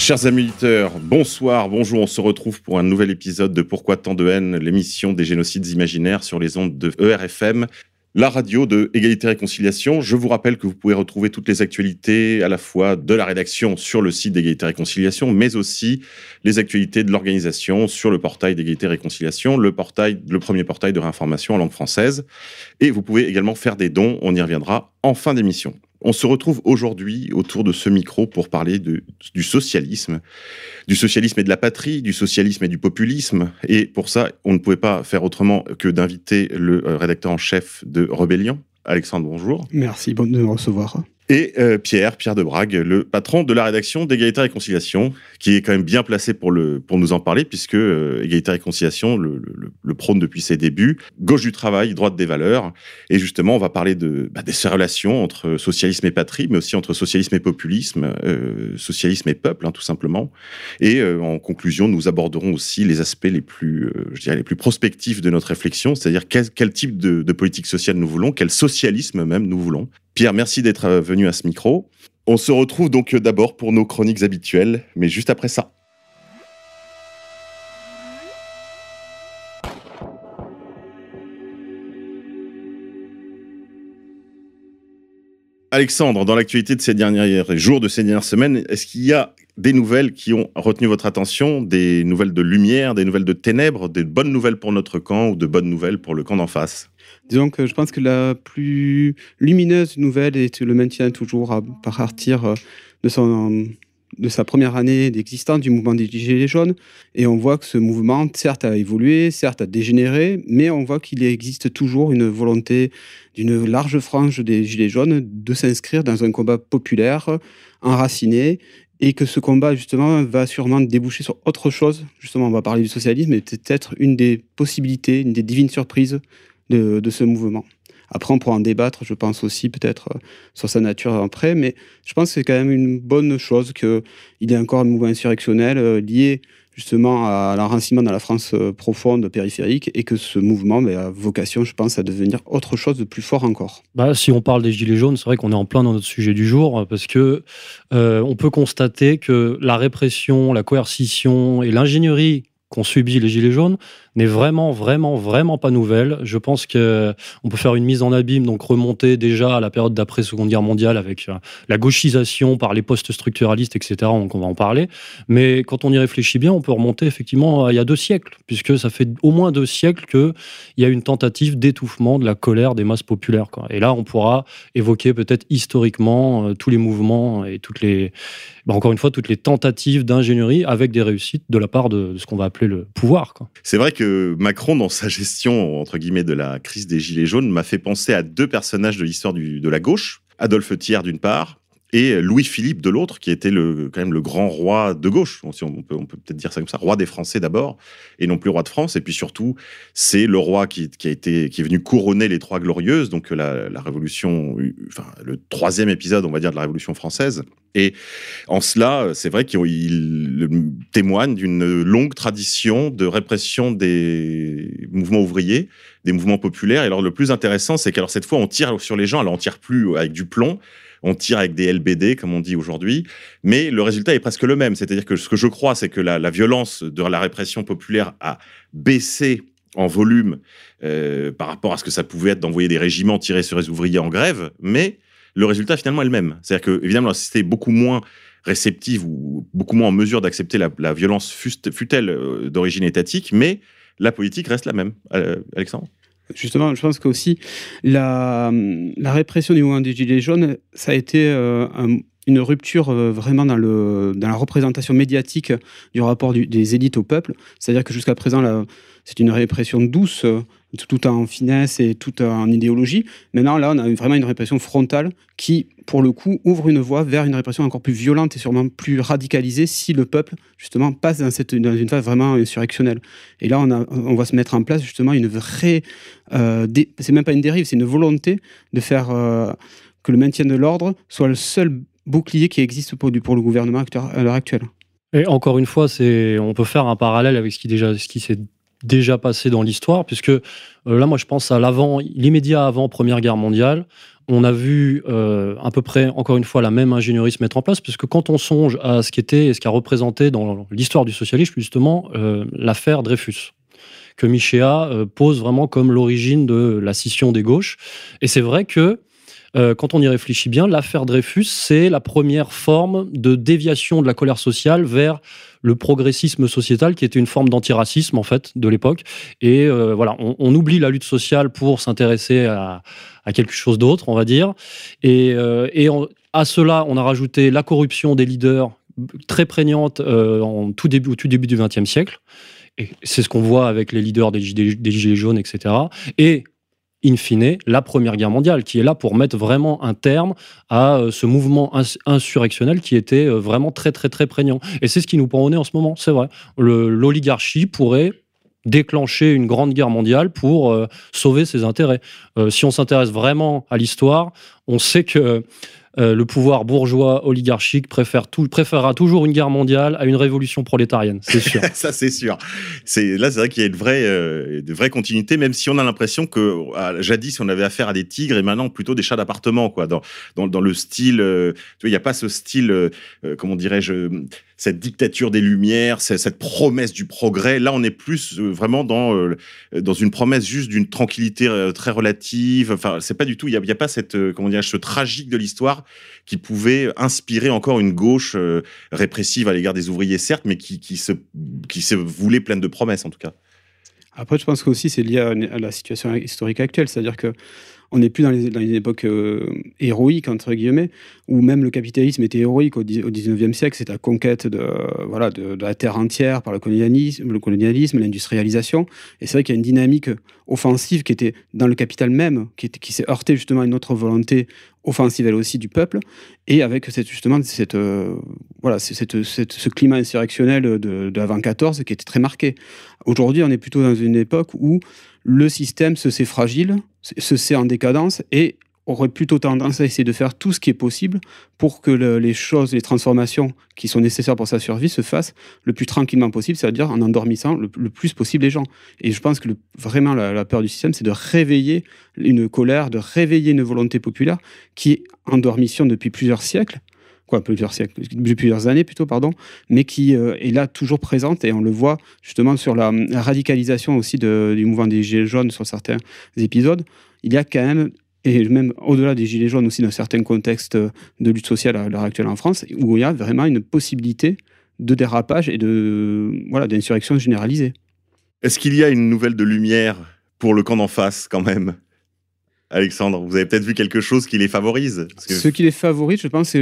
Chers amis auditeurs, bonsoir, bonjour, on se retrouve pour un nouvel épisode de Pourquoi tant de haine, l'émission des génocides imaginaires sur les ondes de ERFM, la radio de Égalité et Réconciliation. Je vous rappelle que vous pouvez retrouver toutes les actualités à la fois de la rédaction sur le site d'Égalité et Réconciliation, mais aussi les actualités de l'organisation sur le portail d'Égalité et Réconciliation, le, portail, le premier portail de réinformation en langue française. Et vous pouvez également faire des dons, on y reviendra en fin d'émission. On se retrouve aujourd'hui autour de ce micro pour parler du socialisme, du socialisme et de la patrie, du socialisme et du populisme. Et pour ça, on ne pouvait pas faire autrement que d'inviter le euh, rédacteur en chef de Rebellion, Alexandre, bonjour. Merci de me recevoir. Et euh, Pierre, Pierre de Brague, le patron de la rédaction d'Égalité et Réconciliation, qui est quand même bien placé pour, le, pour nous en parler, puisque euh, Égalité et Réconciliation le, le, le, prône depuis ses débuts, gauche du travail, droite des valeurs. Et justement, on va parler de, bah, ces relations entre socialisme et patrie, mais aussi entre socialisme et populisme, euh, socialisme et peuple, hein, tout simplement. Et euh, en conclusion, nous aborderons aussi les aspects les plus, euh, je dirais, les plus prospectifs de notre réflexion, c'est-à-dire quel, quel, type de, de politique sociale nous voulons, quel socialisme même nous voulons. Pierre, merci d'être venu à ce micro. On se retrouve donc d'abord pour nos chroniques habituelles, mais juste après ça. Alexandre, dans l'actualité de ces derniers jours, de ces dernières semaines, est-ce qu'il y a des nouvelles qui ont retenu votre attention, des nouvelles de lumière, des nouvelles de ténèbres, des bonnes nouvelles pour notre camp ou de bonnes nouvelles pour le camp d'en face? Disons que je pense que la plus lumineuse nouvelle est le maintien toujours à partir de, son, de sa première année d'existence du mouvement des Gilets jaunes. Et on voit que ce mouvement, certes, a évolué, certes, a dégénéré, mais on voit qu'il existe toujours une volonté d'une large frange des Gilets jaunes de s'inscrire dans un combat populaire, enraciné, et que ce combat, justement, va sûrement déboucher sur autre chose. Justement, on va parler du socialisme, et peut-être une des possibilités, une des divines surprises de, ce mouvement. Après, on pourra en débattre, je pense aussi peut-être sur sa nature après, mais je pense que c'est quand même une bonne chose qu'il y ait encore un mouvement insurrectionnel euh, lié justement à l'enracinement dans la France profonde, périphérique, et que ce mouvement ben, a vocation, je pense, à devenir autre chose de plus fort encore. Bah, si on parle des Gilets jaunes, c'est vrai qu'on est en plein dans notre sujet du jour, parce que euh, on peut constater que la répression, la coercition et l'ingénierie qu'ont subi les Gilets jaunes n'est vraiment, vraiment, vraiment pas nouvelle. Je pense que on peut faire une mise en abîme, donc remonter déjà à la période d'après Seconde Guerre mondiale avec la gauchisation par les postes structuralistes, etc. Donc on va en parler. Mais quand on y réfléchit bien, on peut remonter effectivement à il y a deux siècles, puisque ça fait au moins deux siècles qu'il y a une tentative d'étouffement de la colère des masses populaires. Et là, on pourra évoquer peut-être historiquement euh, tous les mouvements et toutes les, bah, encore une fois, toutes les tentatives d'ingénierie avec des réussites de la part de ce qu'on va appeler le pouvoir. C'est vrai que Macron, dans sa gestion, entre guillemets, de la crise des Gilets jaunes, m'a fait penser à deux personnages de l'histoire de la gauche. Adolphe Thiers, d'une part, et Louis-Philippe de l'autre, qui était le, quand même le grand roi de gauche, on peut, peut-être dire ça comme ça, roi des Français d'abord, et non plus roi de France. Et puis surtout, c'est le roi qui, qui, a été, qui est venu couronner les Trois Glorieuses, donc la, la révolution, enfin le troisième épisode, on va dire, de la Révolution française. Et en cela, c'est vrai qu'il témoigne d'une longue tradition de répression des mouvements ouvriers, des mouvements populaires. Et alors le plus intéressant, c'est qu'alors cette fois, on tire sur les gens, alors on tire plus avec du plomb, on tire avec des LBD, comme on dit aujourd'hui, mais le résultat est presque le même. C'est-à-dire que ce que je crois, c'est que la, violence de la répression populaire a baissé en volume euh, par rapport à ce que ça pouvait être d'envoyer des régiments tirer sur les ouvriers en grève, mais le résultat finalement est le même. C'est-à-dire que, évidemment, la société est beaucoup moins réceptive ou beaucoup moins en mesure d'accepter la, la, violence fut-elle euh, d'origine étatique, mais la politique reste la même. Euh, Alexandre? Justement, je pense que aussi la, la répression du mouvement des Gilets jaunes, ça a été euh, un, une rupture euh, vraiment dans, la représentation médiatique du rapport des élites au peuple. C'est-à-dire que jusqu'à présent, c'est une répression douce tout en finesse et tout en idéologie. Maintenant, là, on a vraiment une répression frontale qui, pour le coup, ouvre une voie vers une répression encore plus violente et sûrement plus radicalisée si le peuple, justement, passe dans, cette, dans une phase vraiment insurrectionnelle. Et là, on, va se mettre en place, justement, une vraie... Euh, c'est même pas une dérive, c'est une volonté de faire euh, que le maintien de l'ordre soit le seul bouclier qui existe pour, le gouvernement à l'heure actuelle. Et encore une fois, on peut faire un parallèle avec ce qui, déjà, ce qui s'est déjà passé dans l'histoire, puisque euh, là, moi, je pense à l'avant, l'immédiat avant Première Guerre mondiale. On a vu euh, à peu près, encore une fois, la même ingénierie se mettre en place, puisque quand on songe à ce qui était et ce qu'a représenté dans l'histoire du socialisme, justement, euh, l'affaire Dreyfus, que Michéa pose vraiment comme l'origine de la scission des gauches. Et c'est vrai que euh, quand on y réfléchit bien, l'affaire Dreyfus, c'est la première forme de déviation de la colère sociale vers le progressisme sociétal, qui était une forme d'antiracisme en fait de l'époque. Et euh, voilà, on, oublie la lutte sociale pour s'intéresser à, quelque chose d'autre, on va dire. Et, euh, à cela, on a rajouté la corruption des leaders très prégnante au tout début du XXe siècle. Et c'est ce qu'on voit avec les leaders des, des Gilets jaunes, etc. Et in fine, la Première Guerre mondiale, qui est là pour mettre vraiment un terme à euh, ce mouvement insurrectionnel qui était euh, vraiment très, très, très prégnant. Et c'est ce qui nous prend au nez en ce moment, c'est vrai. L'oligarchie pourrait déclencher une grande guerre mondiale pour euh, sauver ses intérêts. si on s'intéresse vraiment à l'histoire, on sait que euh, le pouvoir bourgeois oligarchique préfère tout, préférera toujours une guerre mondiale à une révolution prolétarienne, c'est sûr. ça, c'est sûr. C'est là, c'est vrai qu'il y a une vraie, euh, de vraie continuité, même si on a l'impression que jadis on avait affaire à des tigres et maintenant plutôt des chats d'appartement, quoi. Dans, dans, dans le style, euh, il n'y a pas ce style, comment dirais-je cette dictature des Lumières, cette promesse du progrès. Là, on est plus euh, vraiment dans, euh, dans une promesse juste d'une tranquillité euh, très relative. Enfin, c'est pas du tout, il n'y a, pas cette, comment dire, ce tragique de l'histoire qui pouvait inspirer encore une gauche répressive à l'égard des ouvriers, certes, mais qui, qui, se, qui se voulait pleine de promesses, en tout cas. Après, je pense que aussi c'est lié à, la situation historique actuelle, c'est-à-dire que on n'est plus dans, une époque euh, héroïque, entre guillemets, où même le capitalisme était héroïque au, 19e siècle. C'est la conquête de, voilà, de, la terre entière par le colonialisme, l'industrialisation. Et c'est vrai qu'il y a une dynamique offensive qui était dans le capital même, qui, qui s'est heurtée justement à une autre volonté offensive elle aussi du peuple, et avec cette, justement cette, euh, voilà, cette, ce climat insurrectionnel de, de avant 14 qui était très marqué. Aujourd'hui, on est plutôt dans une époque où le système se sait fragile, se sait en décadence et aurait plutôt tendance à essayer de faire tout ce qui est possible pour que les choses, les transformations qui sont nécessaires pour sa survie se fassent le plus tranquillement possible, c'est-à-dire en endormissant le, plus possible les gens. Et je pense que vraiment la, peur du système, c'est de réveiller une colère, de réveiller une volonté populaire qui est en dormition depuis plusieurs siècles quoi, plusieurs siècles, plusieurs années plutôt, pardon, mais qui euh, est là toujours présente et on le voit justement sur la, radicalisation aussi du mouvement des Gilets jaunes sur certains épisodes. Il y a quand même, et même au-delà des Gilets jaunes aussi dans certains contextes de lutte sociale à l'heure actuelle en France, où il y a vraiment une possibilité de dérapage et de voilà d'insurrection généralisée. Est-ce qu'il y a une nouvelle de lumière pour le camp d'en face quand même? Alexandre, vous avez peut-être vu quelque chose qui les favorise? Ce qui les favorise, je pense,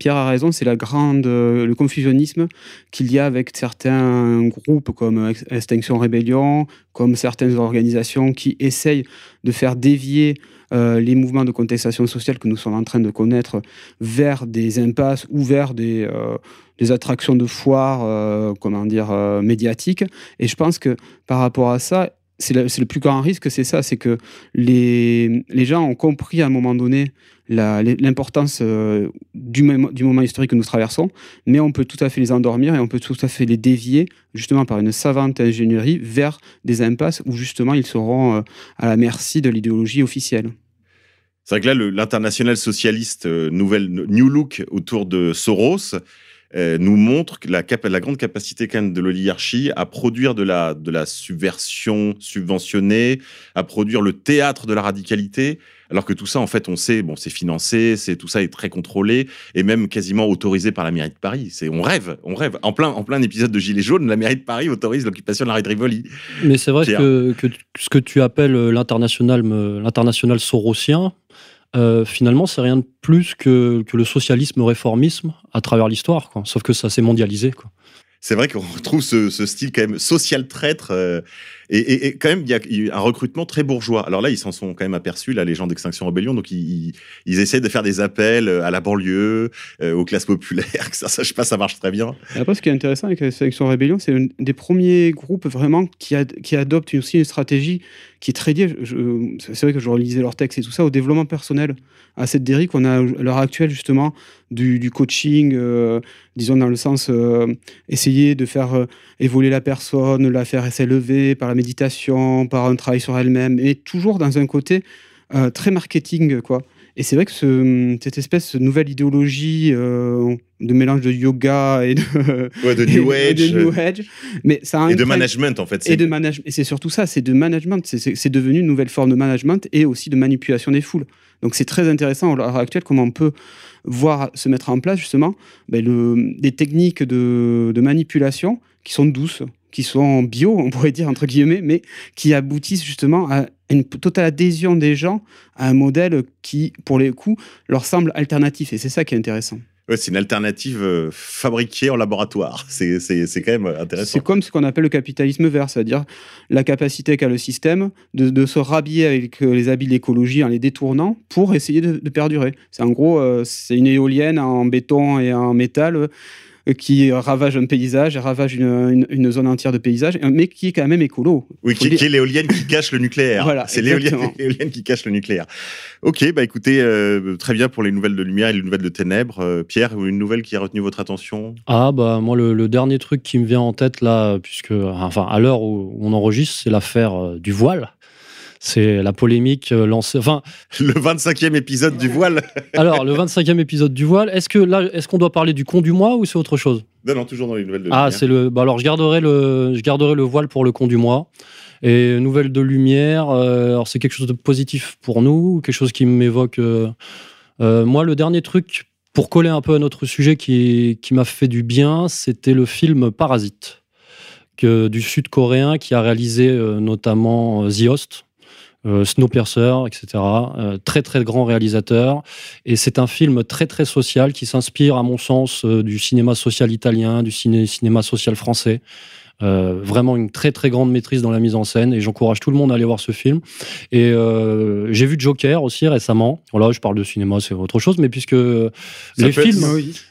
Pierre a raison, c'est la grande, euh, le confusionnisme qu'il y a avec certains groupes comme Extinction Rébellion, comme certaines organisations qui essayent de faire dévier euh, les mouvements de contestation sociale que nous sommes en train de connaître vers des impasses ou vers des, euh, attractions de foire, comment dire, médiatiques. Et je pense que par rapport à ça, c'est le, plus grand risque, c'est ça, c'est que les, les, gens ont compris à un moment donné l'importance euh, du, du, moment historique que nous traversons, mais on peut tout à fait les endormir et on peut tout à fait les dévier justement par une savante ingénierie vers des impasses où justement ils seront euh, à la merci de l'idéologie officielle. C'est vrai que là, l'international socialiste euh, nouvelle New Look autour de Soros, euh, nous montre la, la, grande capacité quand même de l'oligarchie à produire de la, de la subversion subventionnée, à produire le théâtre de la radicalité, alors que tout ça, en fait, on sait, bon, c'est financé, c'est tout ça est très contrôlé et même quasiment autorisé par la mairie de Paris. C'est, on rêve, on rêve. En plein, en plein épisode de Gilets jaunes, la mairie de Paris autorise l'occupation de la rue de Rivoli. Mais c'est vrai que, que, ce que tu appelles euh, l'international, l'international sorosien, euh, finalement, c'est rien de plus que, le socialisme réformisme à travers l'histoire, sauf que ça s'est mondialisé. C'est vrai qu'on retrouve ce, ce style quand même social traître. euh, et, quand même, il y a a un recrutement très bourgeois. Alors là, ils s'en sont quand même aperçus, là, les gens d'Extinction Rebellion. Donc, ils, ils, essaient de faire des appels à la banlieue, euh, aux classes populaires. Ça, ça, je sais pas, ça marche très bien. Après, ce qui est intéressant avec la Sélection Rébellion, c'est un des premiers groupes vraiment qui, ad- aussi une stratégie qui est très liée. C'est vrai que je relisais leurs textes et tout ça au développement personnel. À cette dérive qu'on a à l'heure actuelle, justement, du, coaching, euh, disons dans le sens euh, essayer de faire euh, évoluer la personne, la faire s'élever par la méditation, par un travail sur elle-même, et toujours dans un côté euh, très marketing, quoi. Et c'est vrai que ce- cette espèce de nouvelle idéologie euh, de mélange de yoga et de, Ouais, de et- New et Age. de New Age, mais ça a Et de management, en fait. et c'est- de management. Et c'est surtout ça, c'est de management. C'est devenu une nouvelle forme de management et aussi de manipulation des foules. Donc c'est très intéressant à l'heure actuelle comment on peut voir se mettre en place justement ben, des techniques de, de manipulation qui sont douces, qui sont bio, on pourrait dire entre guillemets, mais qui aboutissent justement à une totale adhésion des gens à un modèle qui, pour les coups, leur semble alternatif. Et c'est ça qui est intéressant. C'est une alternative euh, fabriquée en laboratoire. C'est quand même intéressant. C'est comme ce qu'on appelle le capitalisme vert, c'est-à-dire la capacité qu'a le système de, se rhabiller avec euh, les habits de l'écologie en les détournant pour essayer de, perdurer. C'est en gros, euh, c'est une éolienne en béton et en métal qui ravage un paysage ravage une, une- une zone entière de paysage, mais qui est quand même écolo. Oui, qui, est l'éolienne qui cache le nucléaire. Voilà, c'est l'éolienne qui cache le nucléaire. Ok, bah écoutez, euh, très bien pour les nouvelles de lumière et les nouvelles de ténèbres. Euh, Pierre, une nouvelle qui a retenu votre attention? Ah bah moi le, le dernier truc qui me vient en tête là, puisque enfin à l'heure où on enregistre, c'est l'affaire euh, du voile. C'est la polémique euh, lancée. Enfin, Le 25e épisode du voile alors le 25e épisode du voile. Est-ce que là, est-ce qu'on doit parler du con du mois ou c'est autre chose? Non, non, toujours dans les nouvelles de Ah, lumière. c'est le. Bah alors, je garderai le, je garderai le voile pour le con du mois. Et nouvelle de lumière. euh, alors, c'est quelque chose de positif pour nous, quelque chose qui m'évoque. euh, euh, moi, le dernier truc pour coller un peu à notre sujet qui, qui m'a fait du bien, c'était le film Parasite que, du sud-coréen qui a réalisé notamment The Host. Euh, Snowpiercer, etc. Euh, très très grand réalisateur. Et c'est un film très très social qui s'inspire, à mon sens, euh, du cinéma social italien, du ciné- cinéma social français. Euh, vraiment une très très grande maîtrise dans la mise en scène et j'encourage tout le monde à aller voir ce film. Et euh, j'ai vu Joker aussi récemment. Voilà, je parle de cinéma, c'est autre chose, mais puisque Ça les être- films,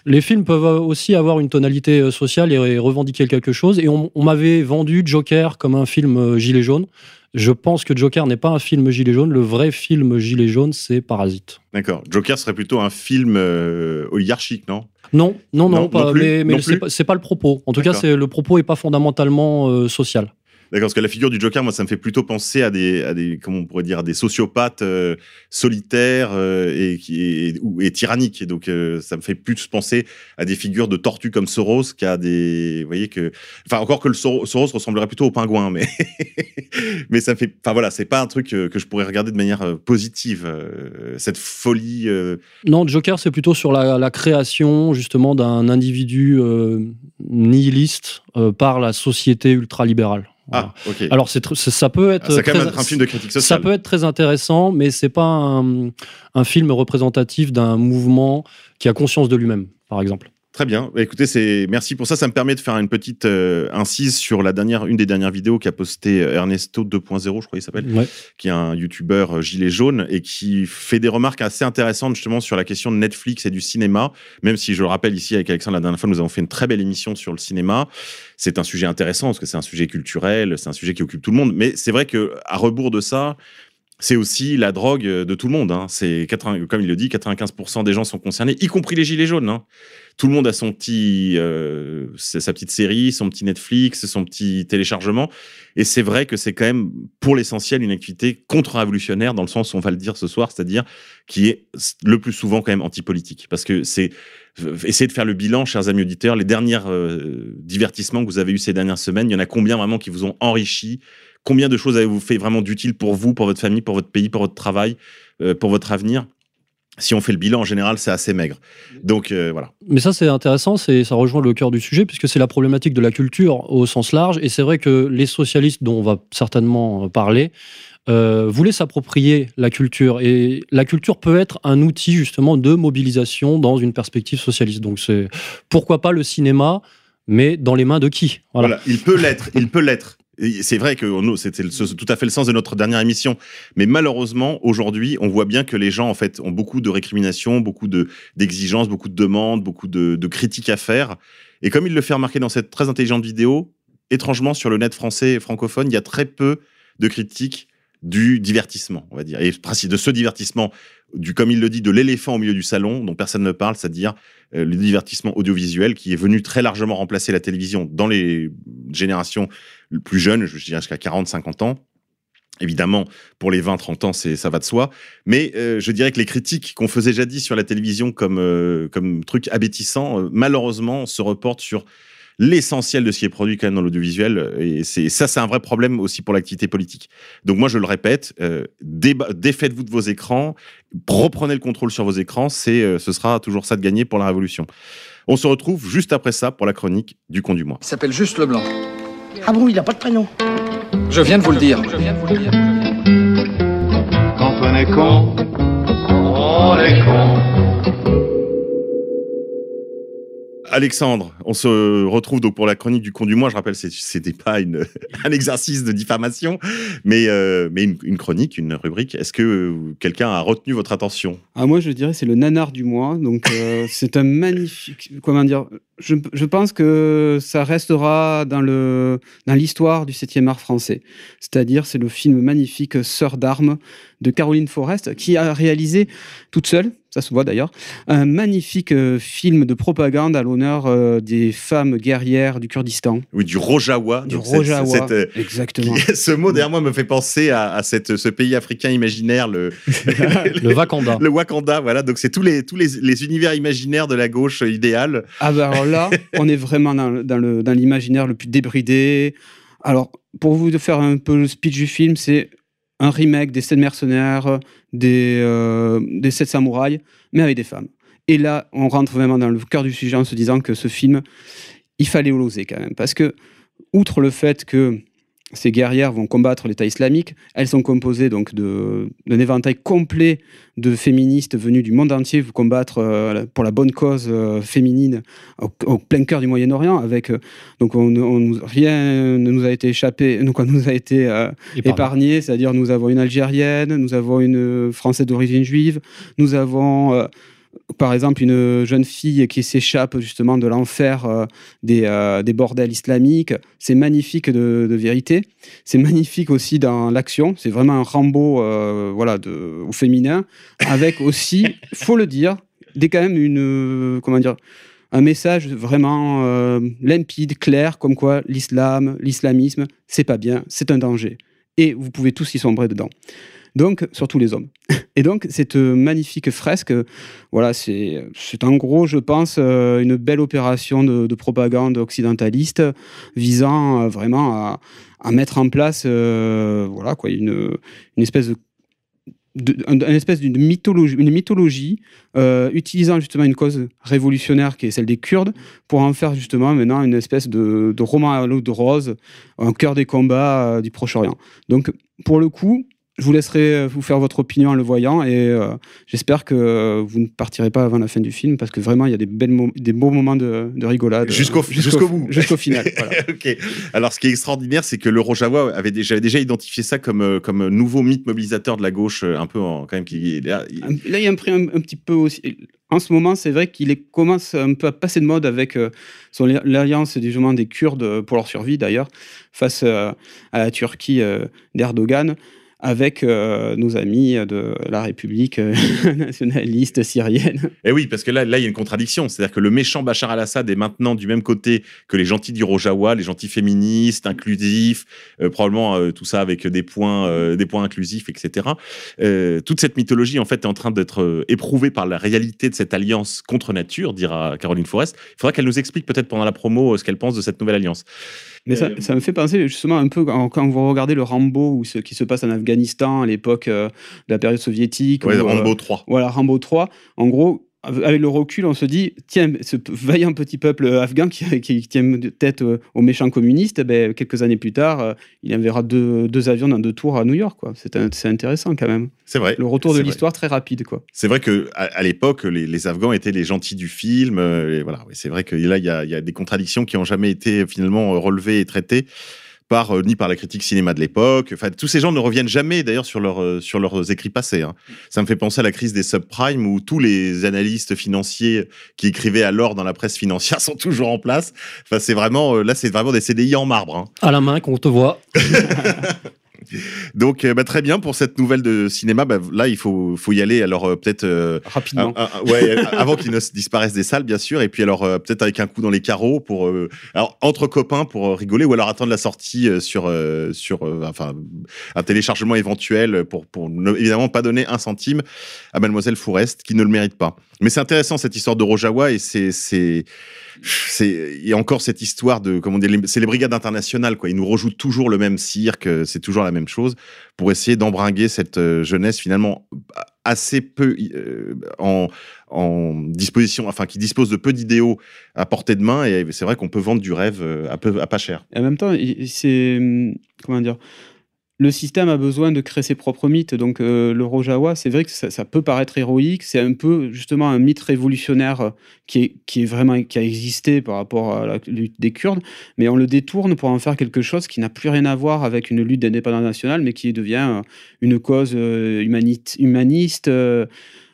les films peuvent aussi avoir une tonalité sociale et, et revendiquer quelque chose. Et on, on m'avait vendu Joker comme un film gilet jaune. Je pense que Joker n'est pas un film gilet jaune. Le vrai film gilet jaune, c'est Parasite. D'accord. Joker serait plutôt un film euh, oligarchique, non? Non, non, non, Non, pas, non plus, mais, mais c'est pas, le propos. En tout cas, le propos est pas fondamentalement euh, social. D'accord, parce que la figure du Joker, moi, ça me fait plutôt penser à des, comment on pourrait dire, des sociopathes euh, solitaires euh, et, et, ou- et tyranniques. Et donc, euh, ça me fait plus penser à des figures de tortues comme Soros qu'à des, vous voyez que, enfin, encore que le Soros, ressemblerait plutôt au pingouin, mais, mais ça me fait, enfin voilà, c'est pas un truc que je pourrais regarder de manière positive. cette folie. Non, Joker, c'est plutôt sur la, la création justement d'un individu nihiliste par la société ultralibérale. Voilà. Ah, ok. Alors c'est ça peut être Ah, ça très- être un film de critique ça sociale. peut être très intéressant, mais c'est pas un, un film représentatif d'un mouvement qui a conscience de lui-même, par exemple. Très bien. Bah, Écoutez, c'est merci pour ça. Ça me permet de faire une petite euh, incise sur la dernière, une des dernières vidéos qu'a posté euh, Ernesto 2.0, je crois qu'il s'appelle, Ouais. qui est un youtubeur euh, gilet jaune et qui fait des remarques assez intéressantes justement sur la question de Netflix et du cinéma. Même si je le rappelle ici avec Alexandre la dernière fois, nous avons fait une très belle émission sur le cinéma. C'est un sujet intéressant parce que c'est un sujet culturel, c'est un sujet qui occupe tout le monde. Mais c'est vrai que à rebours de ça. C'est aussi la drogue de tout le monde. hein. C'est 80 comme il le dit, 95% des gens sont concernés, y compris les gilets jaunes. hein tout le monde a son euh, sa petite série, son petit Netflix, son petit téléchargement. Et c'est vrai que c'est quand même, pour l'essentiel, une activité contre-révolutionnaire dans le sens où on va le dire ce soir, c'est-à-dire qui est le plus souvent quand même antipolitique. Parce que c'est essayez de faire le bilan, chers amis auditeurs, les derniers euh, divertissements que vous avez eus ces dernières semaines, il y en a combien vraiment qui vous ont enrichi? Combien de choses avez-vous fait vraiment d'utile pour vous, pour votre famille, pour votre pays, pour votre travail, euh, pour votre avenir? Si on fait le bilan en général, c'est assez maigre. Donc euh, voilà. Mais ça, c'est intéressant, c'est, ça rejoint le cœur du sujet, puisque c'est la problématique de la culture au sens large. Et c'est vrai que les socialistes, dont on va certainement parler, euh, voulaient s'approprier la culture. Et la culture peut être un outil, justement, de mobilisation dans une perspective socialiste. Donc, c'est pourquoi pas le cinéma mais dans les mains de qui? Voilà. Voilà. il peut l'être, il peut l'être. C'est vrai que c'était tout à fait le sens de notre dernière émission. Mais malheureusement, aujourd'hui, on voit bien que les gens, en fait, ont beaucoup de récriminations, beaucoup de d'exigences, beaucoup de demandes, beaucoup de, de critiques à faire. Et comme il le fait remarquer dans cette très intelligente vidéo, étrangement, sur le net français et francophone, il y a très peu de critiques du divertissement, on va dire. Et principe de ce divertissement, du, comme il le dit, de l'éléphant au milieu du salon, dont personne ne parle, c'est-à-dire euh, le divertissement audiovisuel qui est venu très largement remplacer la télévision dans les générations plus jeunes, je dirais jusqu'à 40, 50 ans. Évidemment, pour les 20, 30 ans, c'est, ça va de soi. Mais euh, je dirais que les critiques qu'on faisait jadis sur la télévision comme, euh, comme truc abétissant, malheureusement, se reportent sur l'essentiel de ce qui est produit quand même dans l'audiovisuel. Et c'est, ça, c'est un vrai problème aussi pour l'activité politique. Donc moi, je le répète, euh, défaites-vous de vos écrans, reprenez le contrôle sur vos écrans, c'est, euh, ce sera toujours ça de gagner pour la révolution. On se retrouve juste après ça pour la chronique du con du mois. Il s'appelle juste Leblanc. Ah bon, il n'a pas de prénom Je viens de vous le dire. Je viens de vous le dire. Quand on est con, on est con. Alexandre, on se retrouve donc pour la chronique du con du mois. Je rappelle, c'était pas un exercice de diffamation, mais, euh, une, chronique, une rubrique. Est-ce que quelqu'un a retenu votre attention? Ah, moi, je dirais c'est le nanar du mois. Donc, euh, c'est un magnifique. Comment dire je, pense que ça restera dans l'histoire du 7e art français. C'est-à-dire, c'est le film magnifique Sœur d'armes de Caroline Forest qui a réalisé toute seule, ça se voit d'ailleurs, un magnifique euh, film de propagande à l'honneur euh, des femmes guerrières du Kurdistan. Oui, du Rojawa. Du cette- Rojawa. cette, euh, Exactement. qui- ce mot derrière moi me fait penser à, à cette, ce pays africain imaginaire, le, Le Wakanda. le Wakanda. Voilà, donc c'est tous les tous les, les univers imaginaires de la gauche idéale. Ah bah alors là, on est vraiment dans, dans le- dans l'imaginaire le plus débridé. Alors, pour vous faire un peu le speech du film, c'est un remake des Sept mercenaires, des, euh, des Sept samouraïs, mais avec des femmes. Et là, on rentre vraiment dans le cœur du sujet en se disant que ce film, il fallait l'oser quand même. Parce que, outre le fait que ces guerrières vont combattre l'État islamique, elles sont composées donc d'un éventail complet de féministes venues du monde entier pour combattre euh, pour la bonne cause euh, féminine au, au plein cœur du Moyen-Orient. Avec euh, donc on, on nous- rien ne nous a été échappé, donc on nous a été épargné, c'est-à-dire nous avons une Algérienne, nous avons une Française d'origine juive, nous avons par exemple une jeune fille qui s'échappe justement de l'enfer euh, des, euh, des bordels islamiques. C'est magnifique de, de vérité. C'est magnifique aussi dans l'action. C'est vraiment un Rambo euh, voilà, de, au féminin, avec aussi, faut le dire, des quand même une comment dire un message vraiment limpide, clair, comme quoi l'islam, l'islamisme, c'est pas bien, c'est un danger. Et vous pouvez tous y sombrer dedans. Donc, surtout les hommes. Et donc, cette magnifique fresque, voilà, c'est en gros, je pense, euh, une belle opération de, de propagande occidentaliste visant euh, vraiment à, mettre en place, euh, voilà, quoi, une, une espèce de un- d'une mythologie, utilisant justement une cause révolutionnaire qui est celle des Kurdes pour en faire justement maintenant une espèce de, de roman à l'eau de rose au cœur des combats du Proche-Orient. Donc pour le coup, je vous laisserai euh, vous faire votre opinion en le voyant et euh, j'espère que vous ne partirez pas avant la fin du film parce que vraiment il y a des, belles mo- des beaux moments de, de rigolade Jusqu'au- euh, jusqu'au bout. jusqu'au final. voilà. ok. Alors, ce qui est extraordinaire, c'est que le Rojawa avait déjà, j'avais déjà identifié ça comme, comme nouveau mythe mobilisateur de la gauche, un peu en, quand même. Qui, là, il- Là, il y a un prix un, un petit peu aussi. En ce moment, c'est vrai qu'il commence un peu à passer de mode avec euh, son, l'alliance des, justement, des Kurdes, pour leur survie d'ailleurs, face euh, à la Turquie d'Erdogan, avec euh, nos amis de la République euh, nationaliste syrienne. Eh oui, parce que là, là, il y a une contradiction. C'est-à-dire que le méchant Bachar al-Assad est maintenant du même côté que les gentils du Rojawa, les gentils féministes, inclusifs, euh, probablement tout ça avec des points, des points inclusifs, etc. Toute cette mythologie, en fait, est en train d'être éprouvée par la réalité de cette alliance contre nature, dira Caroline Forest. Il faudra qu'elle nous explique peut-être pendant la promo ce qu'elle pense de cette nouvelle alliance. Mais ça, Euh, ça me fait penser justement un peu quand, quand vous regardez le Rambo ou ce qui se passe en Afghanistan à l'époque euh, de la période soviétique. Ouais, euh, Rambo 3. Voilà, Rambo 3. En gros, avec le recul, on se dit, tiens, ce vaillant petit peuple afghan qui, qui, tient tête euh, aux méchants communistes, eh ben, quelques années plus tard, euh, il enverra deux, deux avions dans deux tours à New York. C'est intéressant quand même. C'est vrai. Le retour de l'histoire très rapide. quoi. C'est vrai que à, à l'époque, les, les Afghans étaient les gentils du film. euh, et voilà, c'est vrai que là, il y y a des contradictions qui ont jamais été finalement euh, relevées et traitées par euh, ni par la critique cinéma de l'époque. Enfin, tous ces gens ne reviennent jamais d'ailleurs sur leurs euh, sur leurs écrits passés. hein. Ça me fait penser à la crise des subprimes où tous les analystes financiers qui écrivaient alors dans la presse financière sont toujours en place. Enfin, c'est vraiment euh, là, c'est vraiment des CDI en marbre. hein. À la main, qu'on te voit. Donc, euh, bah, très bien pour cette nouvelle de cinéma. Bah, là, il faut faut y aller. Alors euh, peut-être. euh, Rapidement. ah, ouais, euh, avant qu'ils ne se disparaissent des salles, bien sûr. Et puis alors, euh, peut-être avec un coup dans les carreaux pour, euh, alors entre copains pour euh, rigoler, ou alors attendre la sortie euh, sur, euh, sur, euh, enfin, un téléchargement éventuel pour, pour ne- évidemment pas donner un centime à Mademoiselle Fourest qui ne le mérite pas. Mais c'est intéressant cette histoire de Rojawa et c'est, c'est, il y a encore cette histoire de, comment dire, c'est les brigades internationales quoi. Ils nous rejouent toujours le même cirque, euh, c'est toujours la même chose pour essayer d'embringuer cette euh, jeunesse finalement assez peu euh, en, en disposition, enfin qui dispose de peu d'idéaux à portée de main et c'est vrai qu'on peut vendre du rêve à, peu, à pas cher. Et en même temps, c'est. hum, Comment dire le système a besoin de créer ses propres mythes. Donc, euh, le Rojawa, c'est vrai que ça, peut paraître héroïque. C'est un peu, justement, un mythe révolutionnaire euh, qui, est, vraiment, qui a existé par rapport à la lutte des Kurdes. Mais on le détourne pour en faire quelque chose qui n'a plus rien à voir avec une lutte d'indépendance nationale, mais qui devient euh, une cause humaniste.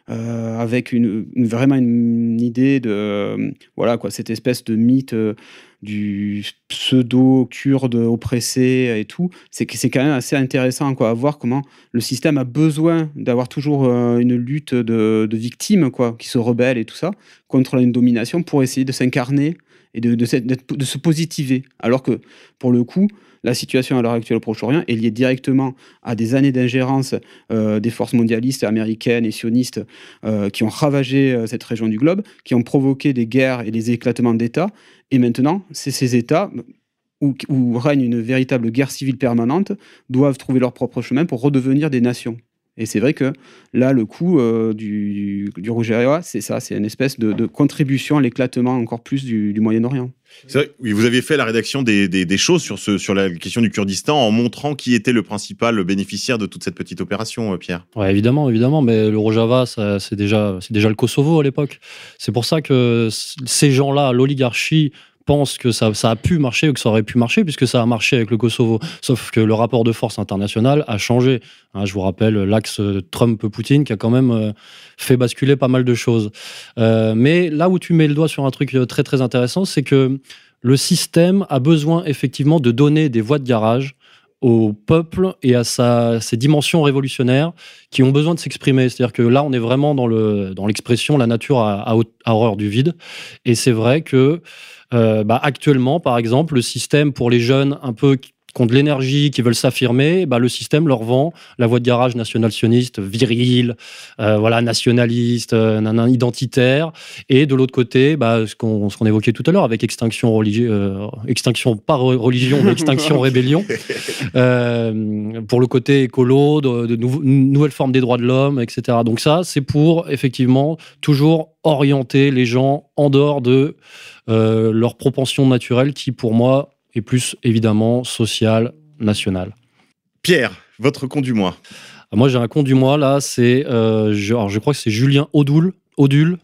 Euh, avec une, vraiment une idée de euh, voilà quoi cette espèce de mythe euh, du pseudo kurde oppressé et tout. C'est c'est quand même assez intéressant quoi à voir comment le système a besoin d'avoir toujours une lutte de, de victimes quoi qui se rebellent et tout ça contre une domination pour essayer de s'incarner et de, se positiver alors que pour le coup la situation à l'heure actuelle au Proche-Orient est liée directement à des années d'ingérence euh, des forces mondialistes américaines et sionistes euh, qui ont ravagé euh, cette région du globe, qui ont provoqué des guerres et des éclatements d'États. Et maintenant, ces États où règne une véritable guerre civile permanente, doivent trouver leur propre chemin pour redevenir des nations. Et c'est vrai que là, le coup euh, du, du Rogeria, c'est ça, c'est une espèce de, de contribution à l'éclatement encore plus du, du Moyen-Orient. C'est vrai, oui, vous aviez fait la rédaction des, des, des choses sur, ce, sur la question du Kurdistan en montrant qui était le principal bénéficiaire de toute cette petite opération, euh, Pierre. Ouais, évidemment, évidemment, mais le Rojava, c'est déjà, c'est déjà le Kosovo à l'époque. C'est pour ça que ces gens-là, l'oligarchie, pensent que ça, ça a pu marcher ou que ça aurait pu marcher, puisque ça a marché avec le Kosovo. Sauf que le rapport de force international a changé. Hein, je vous rappelle l'axe Trump-Poutine qui a quand même euh, fait basculer pas mal de choses. Euh, mais là où tu mets le doigt sur un truc euh, très très intéressant, c'est que le système a besoin effectivement de donner des voies de garage au peuple et à sa, ses dimensions révolutionnaires qui ont besoin de s'exprimer. C'est-à-dire que là, on est vraiment dans le dans l'expression la nature a, horreur du vide. Et c'est vrai que euh, bah, actuellement, par exemple, le système pour les jeunes un peu qui ont de l'énergie, qui veulent s'affirmer, bah, le système leur vend la voie de garage national-sioniste, viril, euh, voilà, nationaliste, euh, identitaire. Et de l'autre côté, bah, ce qu'on évoquait tout à l'heure avec extinction euh, extinction pas re- religion, mais extinction rébellion, euh, pour le côté écolo, de, de nou- nouvelles formes des droits de l'homme, etc. Donc ça, c'est pour effectivement toujours orienter les gens en dehors de leur propension naturelle qui, pour moi, est plus évidemment sociale, nationale. Pierre, votre con du mois. Moi, j'ai un compte du mois là, c'est, euh, je, alors, je crois que c'est Julien Odoul, Odul.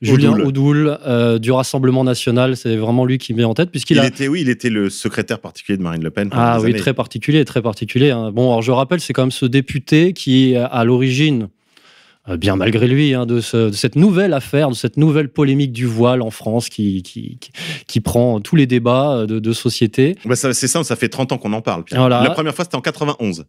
Julien Odoul. Odoul euh, du Rassemblement National, c'est vraiment lui qui me met en tête puisqu'il Il a était, oui, il était le secrétaire particulier de Marine Le Pen. Ah oui, années. très particulier, très particulier. hein. Bon, alors je rappelle, c'est quand même ce député qui est à l'origine, bien malgré lui, hein, de, ce- de cette nouvelle affaire, de cette nouvelle polémique du voile en France qui, qui, qui, qui prend tous les débats euh, de, de société. Bah, ça- c'est simple, ça fait 30 ans qu'on en parle. Voilà. La première fois, c'était en 91.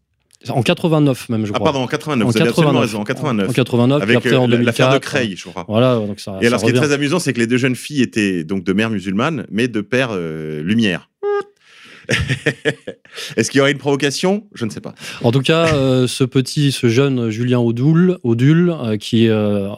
En 89 même, je Ah, crois. pardon, en 89. En vous avez absolument 89. raison, en 89. En 89, puis Avec après euh, en la- 2004. l'affaire de Creil, je crois. Voilà, donc ça. Et alors, ce qui est très amusant, c'est que les deux jeunes filles étaient donc de mère musulmane, mais de père euh, lumière. Est-ce qu'il y aurait une provocation? Je ne sais pas. En tout cas, euh, ce petit, ce jeune Julien Odul, euh, qui est euh,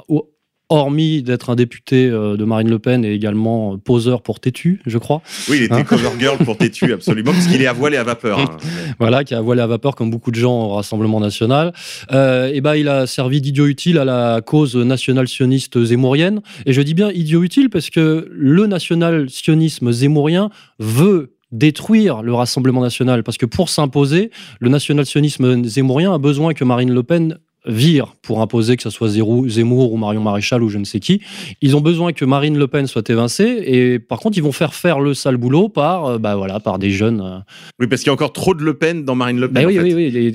hormis d'être un député de Marine Le Pen et également poseur pour Tétu, je crois. Oui, il était Hein cover girl pour Tétu, absolument, parce qu'il est à voile et à vapeur. hein. voilà, qui a voilé à vapeur comme beaucoup de gens au Rassemblement national. Euh, et ben, il a servi d'idiot utile à la cause nationale sioniste zémourienne. Et je dis bien idiot utile parce que le national sionisme zémourien veut détruire le Rassemblement national parce que pour s'imposer, le national sionisme zémourien a besoin que Marine Le Pen vire pour imposer que ce soit Zemmour ou Marion Maréchal ou je ne sais qui. Ils ont besoin que Marine Le Pen soit évincée et par contre ils vont faire faire le sale boulot par, euh, bah voilà, par des jeunes. euh, Oui, parce qu'il y a encore trop de Le Pen dans Marine Le Pen. bah oui, en fait. oui, oui. Et,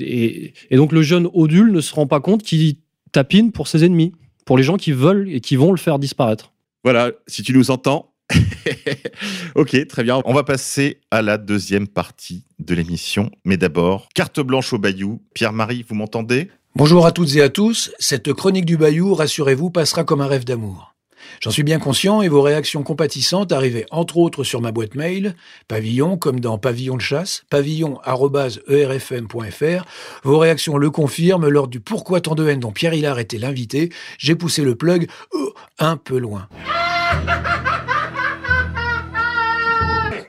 et- et donc le jeune Odule ne se rend pas compte qu'il tapine pour ses ennemis, pour les gens qui veulent et qui vont le faire disparaître. Voilà, si tu nous entends. ok, très bien. On va passer à la deuxième partie de l'émission. Mais d'abord, carte blanche au Bayou. Pierre-Marie, vous m'entendez? Bonjour à toutes et à tous. Cette chronique du Bayou, rassurez-vous, passera comme un rêve d'amour. J'en suis bien conscient et vos réactions compatissantes arrivaient entre autres sur ma boîte mail, pavillon comme dans pavillon de chasse, pavillon.erfm.fr. Vos réactions le confirment lors du Pourquoi tant de haine dont Pierre Hillard était l'invité. J'ai poussé le plug euh, un peu loin.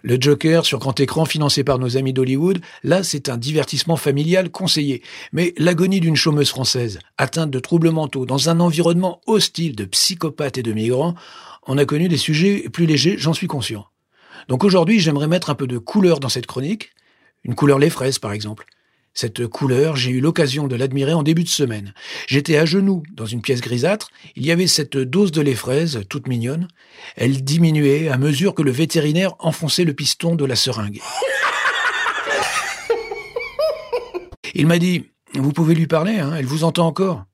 Le Joker sur grand écran financé par nos amis d'Hollywood, là c'est un divertissement familial conseillé. Mais l'agonie d'une chômeuse française, atteinte de troubles mentaux, dans un environnement hostile de psychopathes et de migrants, on a connu des sujets plus légers, j'en suis conscient. Donc aujourd'hui j'aimerais mettre un peu de couleur dans cette chronique, une couleur les fraises par exemple. Cette couleur, j'ai eu l'occasion de l'admirer en début de semaine. J'étais à genoux dans une pièce grisâtre, il y avait cette dose de lait fraise, toute mignonne. Elle diminuait à mesure que le vétérinaire enfonçait le piston de la seringue. Il m'a dit Vous pouvez lui parler, hein, elle vous entend encore.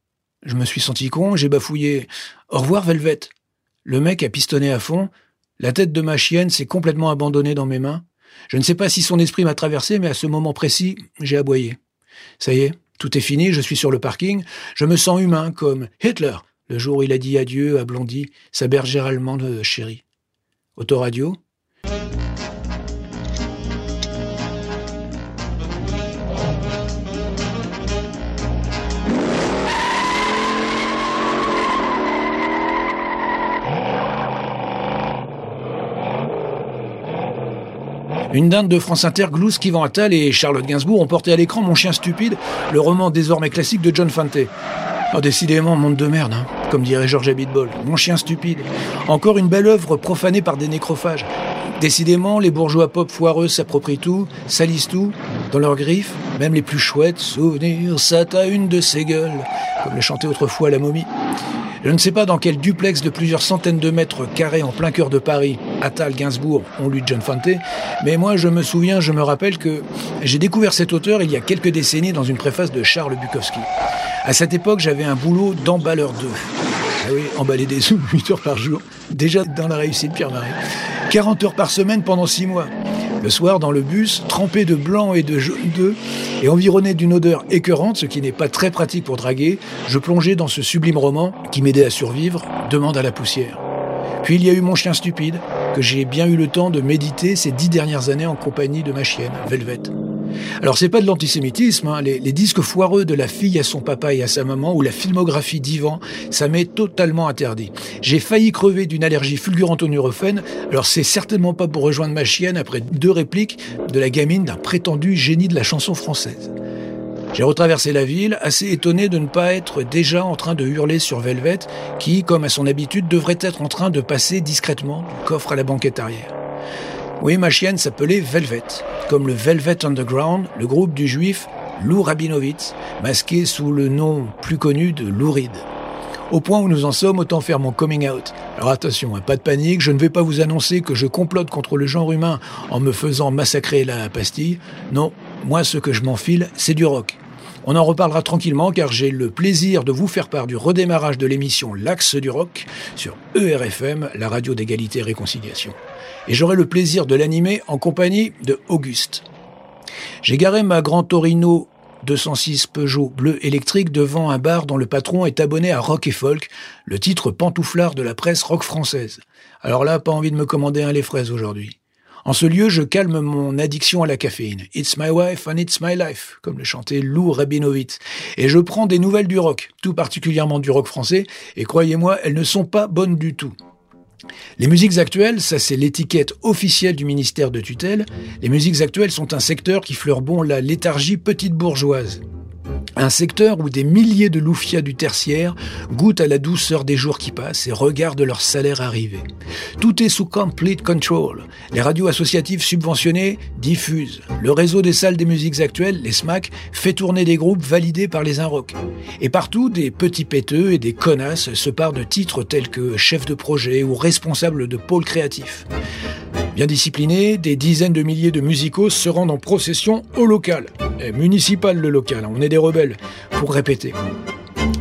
Je me suis senti con, j'ai bafouillé Au revoir, Velvet. Le mec a pistonné à fond, la tête de ma chienne s'est complètement abandonnée dans mes mains. Je ne sais pas si son esprit m'a traversé, mais à ce moment précis, j'ai aboyé. Ça y est, tout est fini, je suis sur le parking, je me sens humain comme Hitler, le jour où il a dit adieu à Blondie, sa bergère allemande chérie. Autoradio Une dinde de France Inter, Glousse, Kivan Attal et Charlotte Gainsbourg ont porté à l'écran Mon chien stupide, le roman désormais classique de John Fante. Oh, décidément, monde de merde, hein, comme dirait Georges Abitbol. Mon chien stupide. Encore une belle œuvre profanée par des nécrophages. Décidément, les bourgeois pop foireux s'approprient tout, salissent tout, dans leurs griffes, même les plus chouettes souvenirs, ça t'a une de ces gueules, comme le chantait autrefois la momie. Je ne sais pas dans quel duplex de plusieurs centaines de mètres carrés en plein cœur de Paris, Attal, Gainsbourg ont lu John Fante, mais moi je me souviens, je me rappelle que j'ai découvert cet auteur il y a quelques décennies dans une préface de Charles Bukowski. À cette époque, j'avais un boulot d'emballeur d'œufs. Ah oui, emballer des œufs 8 heures par jour, déjà dans la réussite Pierre-Marie. 40 heures par semaine pendant 6 mois. Le soir, dans le bus, trempé de blanc et de jaune d'œufs, et environné d'une odeur écœurante, ce qui n'est pas très pratique pour draguer, je plongeais dans ce sublime roman qui m'aidait à survivre, Demande à la poussière. Puis il y a eu Mon chien stupide, que j'ai bien eu le temps de méditer ces dix dernières années en compagnie de ma chienne, Velvet. Alors c'est pas de l'antisémitisme, hein. les, disques foireux de la fille à son papa et à sa maman ou la filmographie d'Ivan, ça m'est totalement interdit. J'ai failli crever d'une allergie fulgurante au neurophène, alors c'est certainement pas pour rejoindre ma chienne après deux répliques de la gamine d'un prétendu génie de la chanson française. J'ai retraversé la ville, assez étonné de ne pas être déjà en train de hurler sur Velvet, qui, comme à son habitude, devrait être en train de passer discrètement du coffre à la banquette arrière. Oui, ma chienne s'appelait Velvet, comme le Velvet Underground, le groupe du juif Lou Rabinovitz, masqué sous le nom plus connu de Lou Reed. Au point où nous en sommes, autant faire mon coming out. Alors attention, hein, pas de panique, je ne vais pas vous annoncer que je complote contre le genre humain en me faisant massacrer la pastille. Non, moi ce que je m'enfile, c'est du rock. On en reparlera tranquillement car j'ai le plaisir de vous faire part du redémarrage de l'émission L'Axe du Rock sur ERFM, la radio d'égalité et réconciliation. Et j'aurai le plaisir de l'animer en compagnie de Auguste. J'ai garé ma Grand Torino 206 Peugeot bleu électrique devant un bar dont le patron est abonné à Rock et Folk, le titre pantouflard de la presse rock française. Alors là, pas envie de me commander un lait fraises aujourd'hui. En ce lieu, je calme mon addiction à la caféine. It's my wife and it's my life, comme le chantait Lou Rabinowitz. Et je prends des nouvelles du rock, tout particulièrement du rock français, et croyez-moi, elles ne sont pas bonnes du tout. Les musiques actuelles, ça c'est l'étiquette officielle du ministère de tutelle, les musiques actuelles sont un secteur qui fleure bon la léthargie petite bourgeoise. Un secteur où des milliers de loufias du tertiaire goûtent à la douceur des jours qui passent et regardent leur salaire arriver. Tout est sous complete control. Les radios associatives subventionnées diffusent. Le réseau des salles des musiques actuelles, les SMAC, fait tourner des groupes validés par les Inrock. Et partout, des petits péteux et des connasses se parent de titres tels que chef de projet ou responsable de pôle créatif. Bien disciplinés, des dizaines de milliers de musicos se rendent en procession au local. Municipal le local, on est des pour répéter.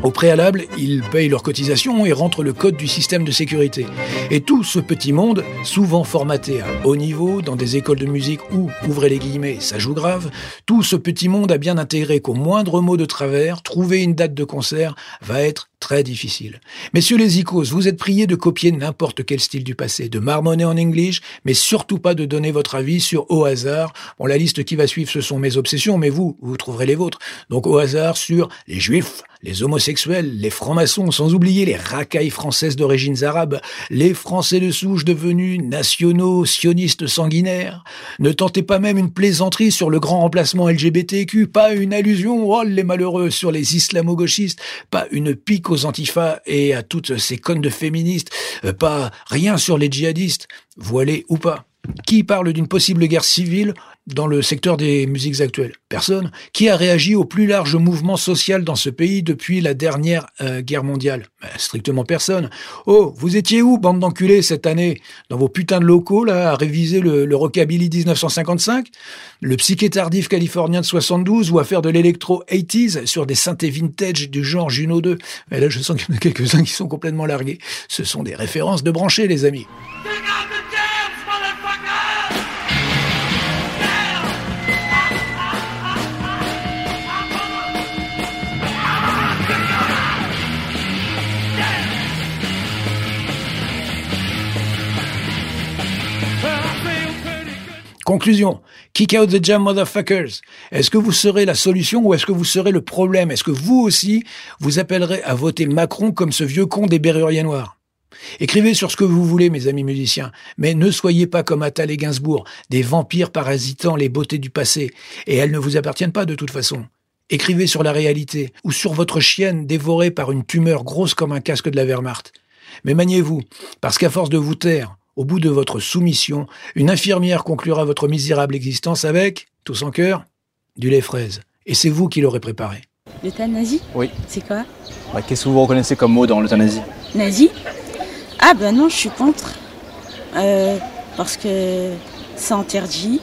Au préalable, ils payent leurs cotisations et rentrent le code du système de sécurité. Et tout ce petit monde, souvent formaté à haut niveau, dans des écoles de musique où, ouvrez les guillemets, ça joue grave, tout ce petit monde a bien intégré qu'au moindre mot de travers, trouver une date de concert va être très difficile. Messieurs les icos, vous êtes priés de copier n'importe quel style du passé, de marmonner en English, mais surtout pas de donner votre avis sur au hasard. Bon, la liste qui va suivre, ce sont mes obsessions, mais vous, vous trouverez les vôtres. Donc au hasard sur les juifs, les homosexuels, les francs-maçons, sans oublier les racailles françaises d'origines arabes, les Français de souche devenus nationaux, sionistes sanguinaires. Ne tentez pas même une plaisanterie sur le grand remplacement LGBTQ, pas une allusion, oh les malheureux, sur les islamo-gauchistes, pas une pique aux antifas et à toutes ces connes de féministes, euh, pas rien sur les djihadistes, voilés ou pas. Qui parle d'une possible guerre civile dans le secteur des musiques actuelles Personne. Qui a réagi au plus large mouvement social dans ce pays depuis la dernière euh, guerre mondiale ben, Strictement personne. Oh, vous étiez où, bande d'enculés, cette année? Dans vos putains de locaux, là, à réviser le, le rockabilly 1955 Le psyché tardif californien de 72 ou à faire de l'électro 80s sur des synthés vintage du genre Juno 2 Et là, je sens qu'il y en a quelques-uns qui sont complètement largués. Ce sont des références de branchés, les amis. Conclusion. Kick out the jam, motherfuckers. Est-ce que vous serez la solution ou est-ce que vous serez le problème? Est-ce que vous aussi, vous appellerez à voter Macron comme ce vieux con des Berruriers Noirs? Écrivez sur ce que vous voulez, mes amis musiciens, mais ne soyez pas comme Attal et Gainsbourg, des vampires parasitant les beautés du passé, et elles ne vous appartiennent pas de toute façon. Écrivez sur la réalité, ou sur votre chienne dévorée par une tumeur grosse comme un casque de la Wehrmacht. Mais maniez-vous, parce qu'à force de vous taire, au bout de votre soumission, une infirmière conclura votre misérable existence avec, tout son cœur, du lait fraise. Et c'est vous qui l'aurez préparé. L'euthanasie Oui. C'est quoi Ouais, Qu'est-ce que vous reconnaissez comme mot dans l'euthanasie Nazi Ah ben non, je suis contre. Euh, parce que c'est interdit.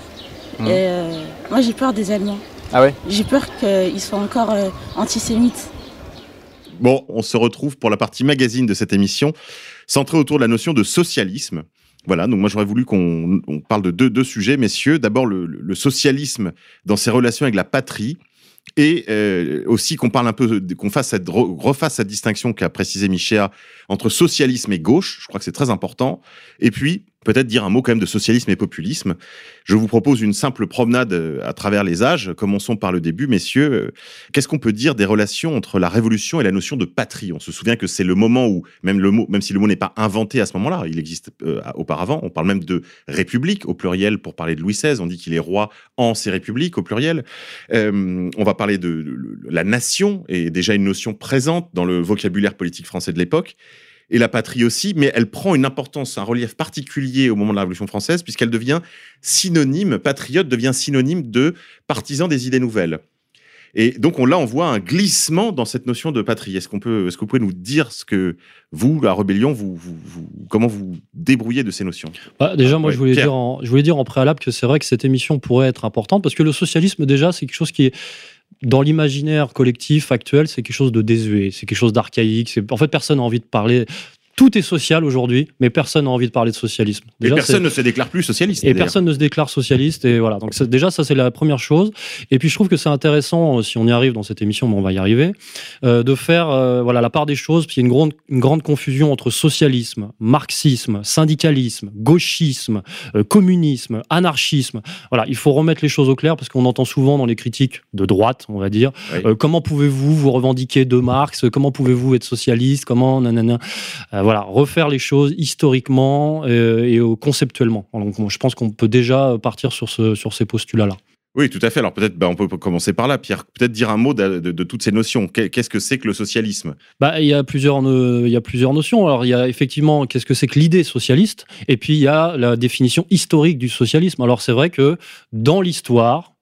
Et euh, moi j'ai peur des Allemands. Ah ouais J'ai peur qu'ils soient encore euh, antisémites. Bon, on se retrouve pour la partie magazine de cette émission, centrée autour de la notion de socialisme. Voilà, donc moi j'aurais voulu qu'on on parle de deux, sujets, messieurs. D'abord le, socialisme dans ses relations avec la patrie, et euh, aussi qu'on parle un peu, qu'on fasse cette, re- refasse cette distinction qu'a précisé Michéa entre socialisme et gauche. Je crois que c'est très important. Et puis peut-être dire un mot quand même de socialisme et populisme. Je vous propose une simple promenade euh, à travers les âges. Commençons par le début, messieurs. Euh, Qu'est-ce qu'on peut dire des relations entre la Révolution et la notion de patrie? On se souvient que c'est le moment où, même le mot, même si le mot n'est pas inventé à ce moment-là, il existe euh, auparavant. On parle même de république au pluriel pour parler de Louis XVI. On dit qu'il est roi en ses républiques au pluriel. On va parler de- de la nation et déjà une notion présente dans le vocabulaire politique français de l'époque et la patrie aussi, mais elle prend une importance, un relief particulier au moment de la Révolution française, puisqu'elle devient synonyme, patriote devient synonyme de partisan des idées nouvelles. Et donc on, là, on voit un glissement dans cette notion de patrie. Est-ce qu'on peut, est-ce que vous pouvez nous dire ce que vous, la rébellion, vous, vous- vous- comment vous débrouillez de ces notions? Bah, déjà, moi, Ouais, je, voulais Pierre. dire en, je voulais dire en préalable que c'est vrai que cette émission pourrait être importante parce que le socialisme, déjà, c'est quelque chose qui est dans l'imaginaire collectif actuel, c'est quelque chose de désuet, c'est quelque chose d'archaïque. En fait, personne n'a envie de parler. Tout est social aujourd'hui, mais personne n'a envie de parler de socialisme. et personne ne se déclare plus socialiste. Et personne ne se déclare socialiste. Et voilà. Donc déjà, ça c'est la première chose. Et puis je trouve que c'est intéressant, euh, si on y arrive dans cette émission, mais on va y arriver, euh, de faire euh, voilà la part des choses. Parce qu'il y a une grande, une grande confusion entre socialisme, marxisme, syndicalisme, gauchisme, communisme, anarchisme. Voilà, il faut remettre les choses au clair parce qu'on entend souvent dans les critiques de droite, on va dire, comment pouvez-vous vous revendiquer de Marx? Comment pouvez-vous être socialiste? Comment? Nanana voilà, refaire les choses historiquement euh, et, conceptuellement. Donc, je pense qu'on peut déjà partir sur, ce, sur ces postulats-là. Oui, tout à fait. Alors peut-être, bah, on peut commencer par là, Pierre. Peut-être dire un mot de, toutes ces notions. Qu'est-ce que c'est que le socialisme? Bah, il y a plusieurs, il y a plusieurs notions. Alors il y a effectivement qu'est-ce que c'est que l'idée socialiste, et puis il y a la définition historique du socialisme. Alors c'est vrai que dans l'histoire, euh,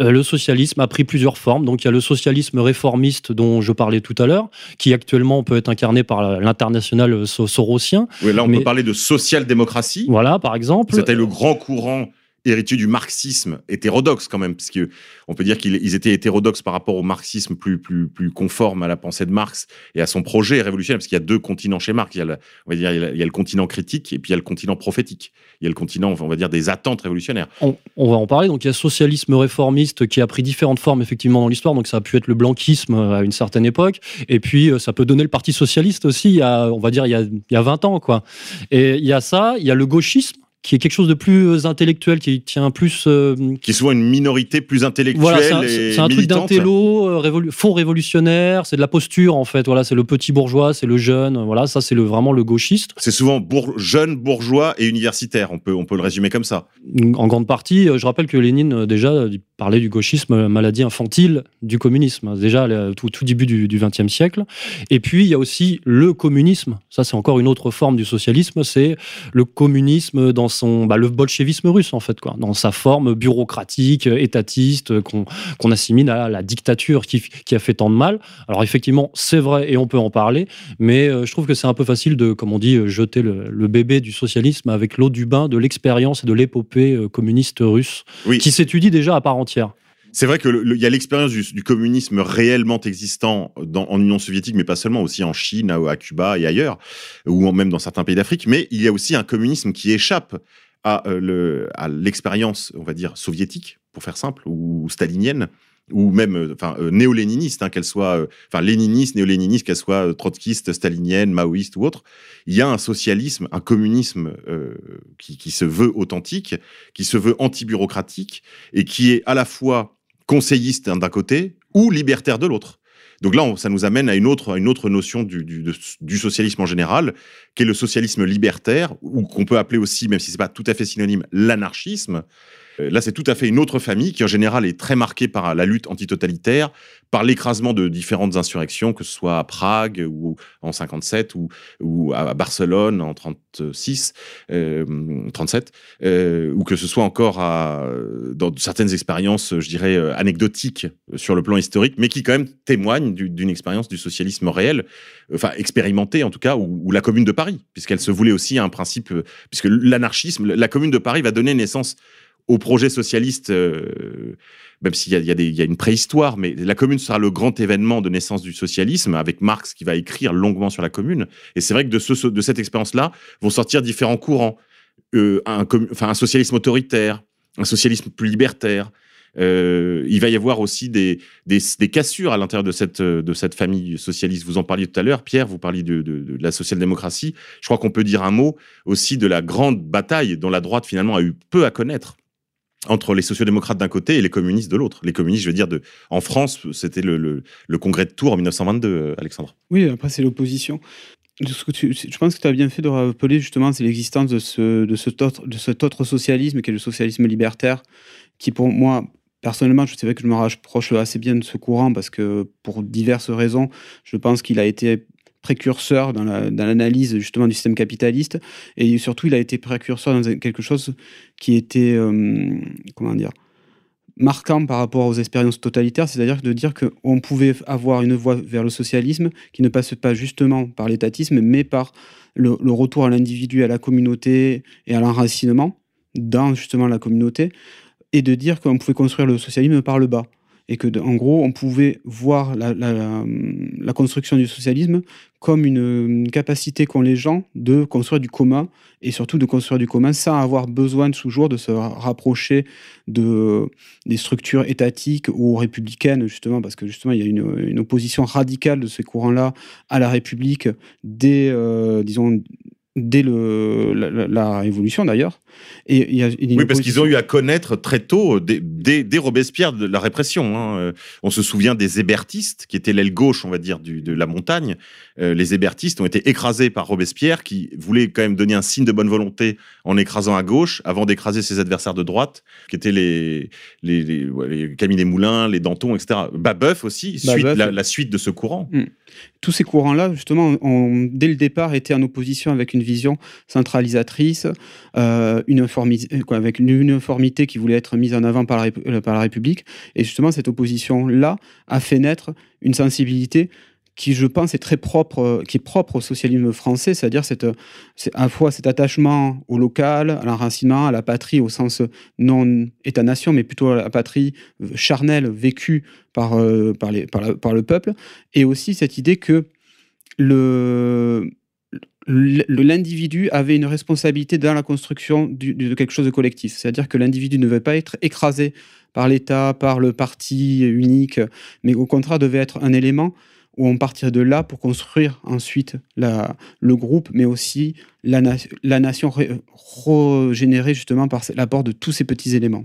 le socialisme a pris plusieurs formes. Donc il y a le socialisme réformiste dont je parlais tout à l'heure, qui actuellement peut être incarné par l'international sorosien. Oui, là on peut parler de social-démocratie. Voilà, par exemple. C'était le grand courant héritier du marxisme hétérodoxe quand même, puisque on peut dire qu'ils étaient hétérodoxes par rapport au marxisme plus, plus, plus conforme à la pensée de Marx et à son projet révolutionnaire, parce qu'il y a deux continents chez Marx. Il y a, le, on va dire, il y a le continent critique et puis il y a le continent prophétique. Il y a le continent, on va dire, des attentes révolutionnaires. On, va en parler. Donc il y a socialisme réformiste qui a pris différentes formes effectivement dans l'histoire. Donc ça a pu être le blanquisme à une certaine époque, et puis euh, ça peut donner le Parti socialiste aussi. Il y a, on va dire, il y a, il y a 20 ans, quoi. Et il y a ça, il y a le gauchisme qui est quelque chose de plus euh, intellectuel, qui tient plus. Euh, qui est souvent une minorité plus intellectuelle. Voilà, c'est un, truc d'intello, euh, faux révolutionnaire, c'est de la posture en fait. Voilà, c'est le petit bourgeois, c'est le jeune. Voilà, ça c'est le, vraiment le gauchiste. C'est souvent jeune, bourgeois et universitaire. On peut, on peut le résumer comme ça. En grande partie, je rappelle que Lénine déjà parlait du gauchisme, maladie infantile du communisme. Déjà tout, tout début du XXe siècle. Et puis il y a aussi le communisme. Ça c'est encore une autre forme du socialisme. C'est le communisme dans son, bah, le bolchevisme russe, en fait, quoi, dans sa forme bureaucratique, étatiste, qu'on assimile à la dictature qui, qui, a fait tant de mal. Alors, effectivement, c'est vrai et on peut en parler, mais euh, je trouve que c'est un peu facile de, comme on dit, jeter le, bébé du socialisme avec l'eau du bain de l'expérience et de l'épopée euh, communiste russe, qui s'étudie déjà à part entière. C'est vrai qu'il y a l'expérience du, communisme réellement existant en Union soviétique, mais pas seulement, aussi en Chine, à, Cuba et ailleurs, ou même dans certains pays d'Afrique. Mais il y a aussi un communisme qui échappe à euh, l'expérience, on va dire, soviétique, pour faire simple, ou stalinienne, ou même euh, enfin euh, néo-léniniste, hein, qu'elle soit enfin léniniste, néo-léniniste, qu'elle soit trotskiste, stalinienne, maoïste ou autre, il y a un socialisme, un communisme qui, se veut authentique, qui se veut anti-bureaucratique et qui est à la fois conseilliste d'un côté ou libertaire de l'autre. Donc là, ça nous amène à une autre, une autre notion du, du, socialisme en général, qui est le socialisme libertaire, ou qu'on peut appeler aussi, même si c'est pas tout à fait synonyme, l'anarchisme. Euh, là, c'est tout à fait une autre famille qui, en général, est très marquée par la lutte antitotalitaire, par l'écrasement de différentes insurrections, que ce soit à Prague ou en 57 ou, à Barcelone en 36, 37, euh, euh, ou que ce soit encore dans certaines expériences, je dirais, anecdotiques sur le plan historique, mais qui quand même témoignent d'une expérience du socialisme réel, enfin expérimentée en tout cas, ou, la Commune de Paris, puisqu'elle se voulait aussi un principe, puisque l'anarchisme, la Commune de Paris va donner naissance au projet socialiste, euh, même s'il y, a une préhistoire, mais la Commune sera le grand événement de naissance du socialisme, avec Marx qui va écrire longuement sur la Commune. Et c'est vrai que de, ce, de cette expérience-là vont sortir différents courants. Euh, un, socialisme autoritaire, un socialisme plus libertaire. Euh, il va y avoir aussi des, cassures à l'intérieur de cette, famille socialiste. Vous en parliez tout à l'heure, Pierre, vous parliez de la social-démocratie. Je crois qu'on peut dire un mot aussi de la grande bataille dont la droite finalement a eu peu à connaître entre les sociodémocrates d'un côté et les communistes de l'autre. Les communistes, je veux dire, en France, c'était le, congrès de Tours en 1922, euh, Alexandre. Oui, après, c'est l'opposition. Je pense que tu as bien fait de rappeler justement, l'existence de, ce, de, cet autre, de cet autre socialisme qui est le socialisme libertaire, qui pour moi, personnellement, je sais que je me rapproche assez bien de ce courant parce que pour diverses raisons, je pense qu'il a été précurseur dans l'analyse justement du système capitaliste. Et surtout il a été précurseur dans quelque chose qui était euh, comment dire marquant par rapport aux expériences totalitaires, c'est-à-dire de dire qu'on pouvait avoir une voie vers le socialisme qui ne passe pas justement par l'étatisme, mais par le, le retour à l'individu, à la communauté et à l'enracinement dans justement la communauté, et de dire qu'on pouvait construire le socialisme par le bas. Et que, en gros, on pouvait voir la, la construction du socialisme comme une, capacité qu'ont les gens de construire du commun et surtout de construire du commun sans avoir besoin toujours de se rapprocher de, des structures étatiques ou républicaines, justement, parce que justement, il y a une, une opposition radicale de ces courants-là à la République dès, euh, disons, dès le, la, la Révolution d'ailleurs. Et y a oui, parce qu'ils ont eu à connaître très tôt, dès, dès, dès Robespierre, de la répression. Hein. Euh, on se souvient des hébertistes, qui étaient l'aile gauche, on va dire, du, de la montagne. Euh, les hébertistes ont été écrasés par Robespierre, qui voulait quand même donner un signe de bonne volonté en écrasant à gauche, avant d'écraser ses adversaires de droite, qui étaient les, les, les, les Camille Desmoulins, les Danton, etc. Babeuf aussi, Babeuf, la, la, suite de ce courant. Hmm. Tous ces courants-là, justement, ont, dès le départ, étaient en opposition avec une vision centralisatrice, euh, uniformisée, quoi, avec une uniformité qui voulait être mise en avant par la, euh, par la République. Et justement, cette opposition-là a fait naître une sensibilité qui, je pense, est très propre, euh, qui est propre au socialisme français, c'est-à-dire cette, à la fois cet attachement au local, à l'enracinement, à la patrie au sens non État-nation, mais plutôt à la patrie charnelle vécue par, euh, par, le peuple, et aussi cette idée que l'individu avait une responsabilité dans la construction de quelque chose de collectif. C'est-à-dire que l'individu ne veut pas être écrasé par l'État, par le parti unique, mais au contraire devait être un élément où on partirait de là pour construire ensuite la, le groupe, mais aussi la, na la nation régénérée justement par l'apport de tous ces petits éléments.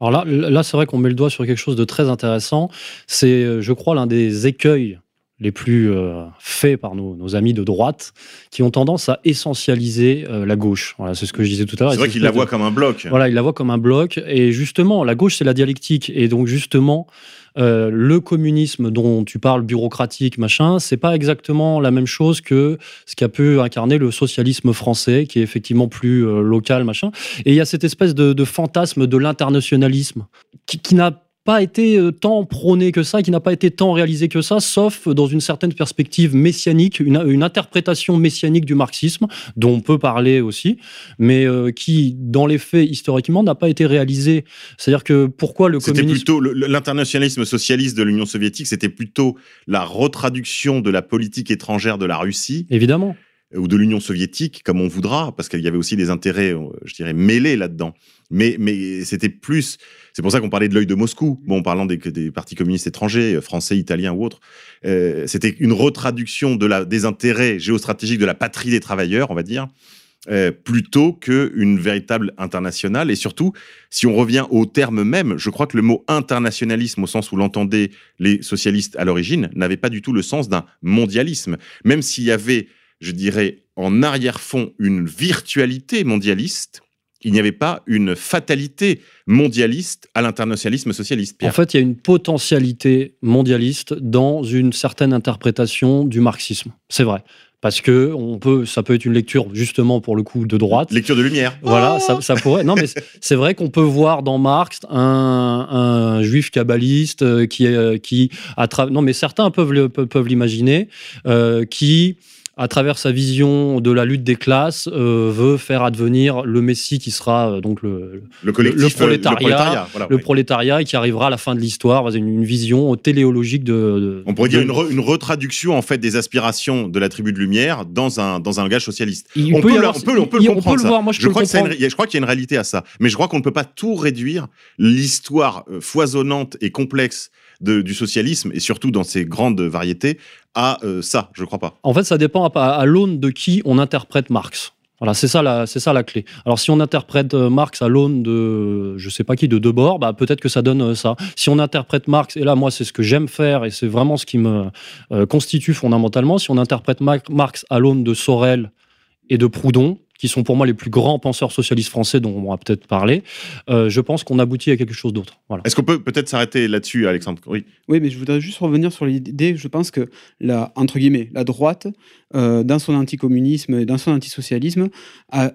Alors là, là c'est vrai qu'on met le doigt sur quelque chose de très intéressant. C'est, je crois, l'un des écueils les plus euh, faits par nos, nos, amis de droite, qui ont tendance à essentialiser euh, la gauche. Voilà, c'est ce que je disais tout à l'heure. C'est vrai qu'ils la voient comme un bloc. Voilà, ils la voient comme un bloc. Et justement, la gauche, c'est la dialectique. Et donc, justement, euh, le communisme dont tu parles, bureaucratique, machin, c'est pas exactement la même chose que ce qu'a pu incarner le socialisme français, qui est effectivement plus euh, local, machin. Et il y a cette espèce de, fantasme de l'internationalisme qui, qui n'a pas été euh, tant prôné que ça, qui n'a pas été tant réalisé que ça, sauf dans une certaine perspective messianique, une, une interprétation messianique du marxisme, dont on peut parler aussi, mais euh, qui, dans les faits, historiquement, n'a pas été réalisé. C'est-à-dire que pourquoi le C'était communisme... plutôt l'internationalisme socialiste de l'Union soviétique, c'était plutôt la retraduction de la politique étrangère de la Russie. Évidemment ou de l'Union soviétique, comme on voudra, parce qu'il y avait aussi des intérêts, euh, je dirais, mêlés là-dedans. Mais, c'était plus. C'est pour ça qu'on parlait de l'œil de Moscou. En parlant des, des partis communistes étrangers, euh, français, italiens ou autres, euh, c'était une retraduction de la, des intérêts géostratégiques de la patrie des travailleurs, on va dire, euh, plutôt qu'une véritable internationale. Et surtout, si on revient au terme même, je crois que le mot internationalisme, au sens où l'entendaient les socialistes à l'origine, n'avait pas du tout le sens d'un mondialisme. Même s'il y avait je dirais, en arrière-fond une virtualité mondialiste, il n'y avait pas une fatalité mondialiste à l'internationalisme socialiste. Pierre. En fait, il y a une potentialité mondialiste dans une certaine interprétation du marxisme. C'est vrai. Parce que on peut, ça peut être une lecture justement pour le coup de droite. Lecture de lumière. Voilà, oh ça, ça, pourrait. Non, mais c'est vrai qu'on peut voir dans Marx un, un juif kabbaliste euh, qui, qui à travers. Non, mais certains peuvent peuvent l'imaginer, euh, qui à travers sa vision de la lutte des classes, euh, veut faire advenir le Messie qui sera euh, donc le, le, collectif, le prolétariat, le prolétariat, voilà, le oui. prolétariat et qui arrivera à la fin de l'histoire, une, une, vision téléologique de. de On pourrait de, dire une, re, une, retraduction en fait des aspirations de la tribu de lumière dans un dans un langage socialiste. Il on, peut peut, avoir, on peut, on peut le on comprendre. Peut le voir, moi, je, je, peux crois le comprendre. une, je crois qu'il y a une réalité à ça, mais je crois qu'on ne peut pas tout réduire l'histoire euh, foisonnante et complexe du socialisme et surtout dans ses grandes variétés à euh, ça, je crois pas. En fait, ça dépend à, l'aune de qui on interprète Marx. Voilà, c'est ça la, c'est ça la clé. Alors, si on interprète euh, Marx à l'aune de, je sais pas qui, de Debord, bah peut-être que ça donne euh, ça. Si on interprète Marx, et là, moi, c'est ce que j'aime faire et c'est vraiment ce qui me constitue fondamentalement. Si on interprète Marx à l'aune de Sorel et de Proudhon, qui sont pour moi les plus grands penseurs socialistes français dont on va peut-être parler, euh, je pense qu'on aboutit à quelque chose d'autre. Voilà. Est-ce qu'on peut peut-être s'arrêter là-dessus, Alexandre? Oui. Oui, mais je voudrais juste revenir sur l'idée. Je pense que la entre guillemets la droite, euh, dans son anticommunisme et dans son antisocialisme, a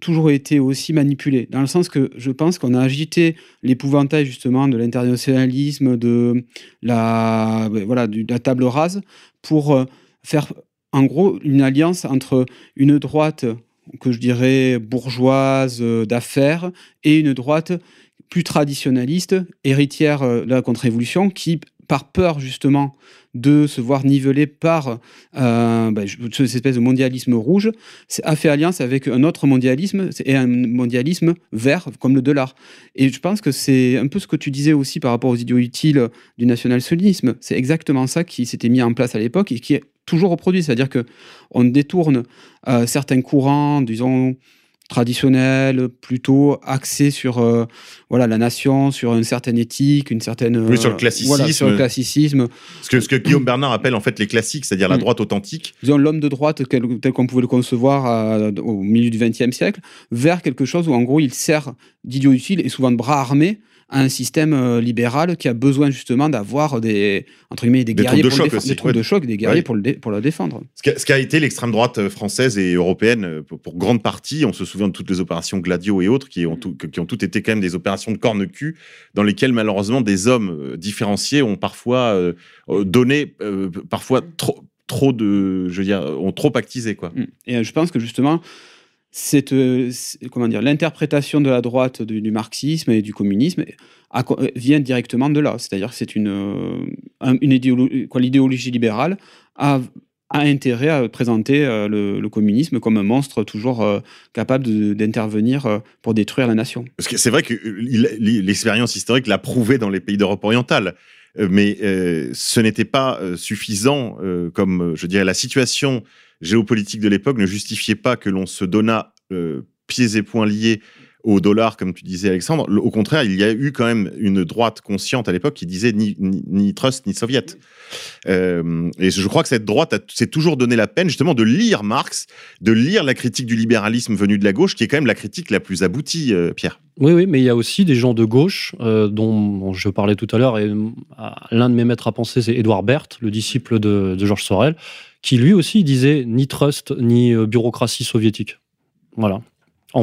toujours été aussi manipulée, dans le sens que je pense qu'on a agité l'épouvantail justement de l'internationalisme, de la, voilà, de la table rase, pour euh, faire en gros une alliance entre une droite que je dirais bourgeoise d'affaires et une droite plus traditionnaliste, héritière euh, de la contre-révolution, qui, par peur justement de se voir nivelée par euh, bah, cette espèce de mondialisme rouge, a fait alliance avec un autre mondialisme, et un mondialisme vert, comme le dollar. Et je pense que c'est un peu ce que tu disais aussi par rapport aux idiots utiles du national-socialisme. C'est exactement ça qui s'était mis en place à l'époque et qui est toujours reproduit. C'est-à-dire que on détourne euh, certains courants, disons, traditionnels, plutôt axés sur euh, voilà, la nation, sur une certaine éthique, une certaine... Oui, sur le euh, classicisme. voilà, sur le classicisme. Ce que, ce que Guillaume Bernard appelle en fait les classiques, c'est-à-dire la Mm. droite authentique. disons, l'homme de droite tel, tel qu'on pouvait le concevoir à- au milieu du XXe siècle, vers quelque chose où, en gros, il sert d'idiot utile et souvent de bras armés à un système euh, libéral qui a besoin justement d'avoir des, entre guillemets, des, Des guerriers de pour choc aussi, des troupes ouais. de choc, des guerriers Ouais. pour, le pour le défendre. Ce qu'a- qu'a été l'extrême droite euh, française et européenne euh, pour, pour grande partie, on se souvient de toutes les opérations Gladio et autres qui ont, tout- qui ont toutes été quand même des opérations de corne-cul dans lesquelles malheureusement des hommes différenciés ont parfois euh, donné euh, parfois trop trop de je veux dire ont trop actisé quoi. Mm. Et je pense que justement, cette, euh, comment dire, l'interprétation de la droite du, marxisme et du communisme euh, vient directement de là. C'est-à-dire que c'est une, euh, un- une idéolo- quoi, l'idéologie libérale a, a intérêt à présenter le, communisme comme un monstre toujours capable d'intervenir pour détruire la nation. Parce que c'est vrai que l'expérience historique l'a prouvé dans les pays d'Europe orientale. Mais ce n'était pas suffisant, comme je dirais la situation géopolitique de l'époque ne justifiait pas que l'on se donnât euh, pieds et poings liés au dollar, comme tu disais Alexandre. Le- Au contraire, il y a eu quand même une droite consciente à l'époque qui disait ni, ni, ni trust ni soviet. Euh, et je crois que cette droite a- s'est toujours donné la peine justement de lire Marx, de lire la critique du libéralisme venu de la gauche, qui est quand même la critique la plus aboutie, euh, Pierre. Oui, oui, mais il y a aussi des gens de gauche euh, dont, dont je parlais tout à l'heure, et euh, l'un de mes maîtres à penser, c'est Édouard Berthe, le disciple de, de Georges Sorel, qui lui aussi disait ni trust ni euh, bureaucratie soviétique. Voilà.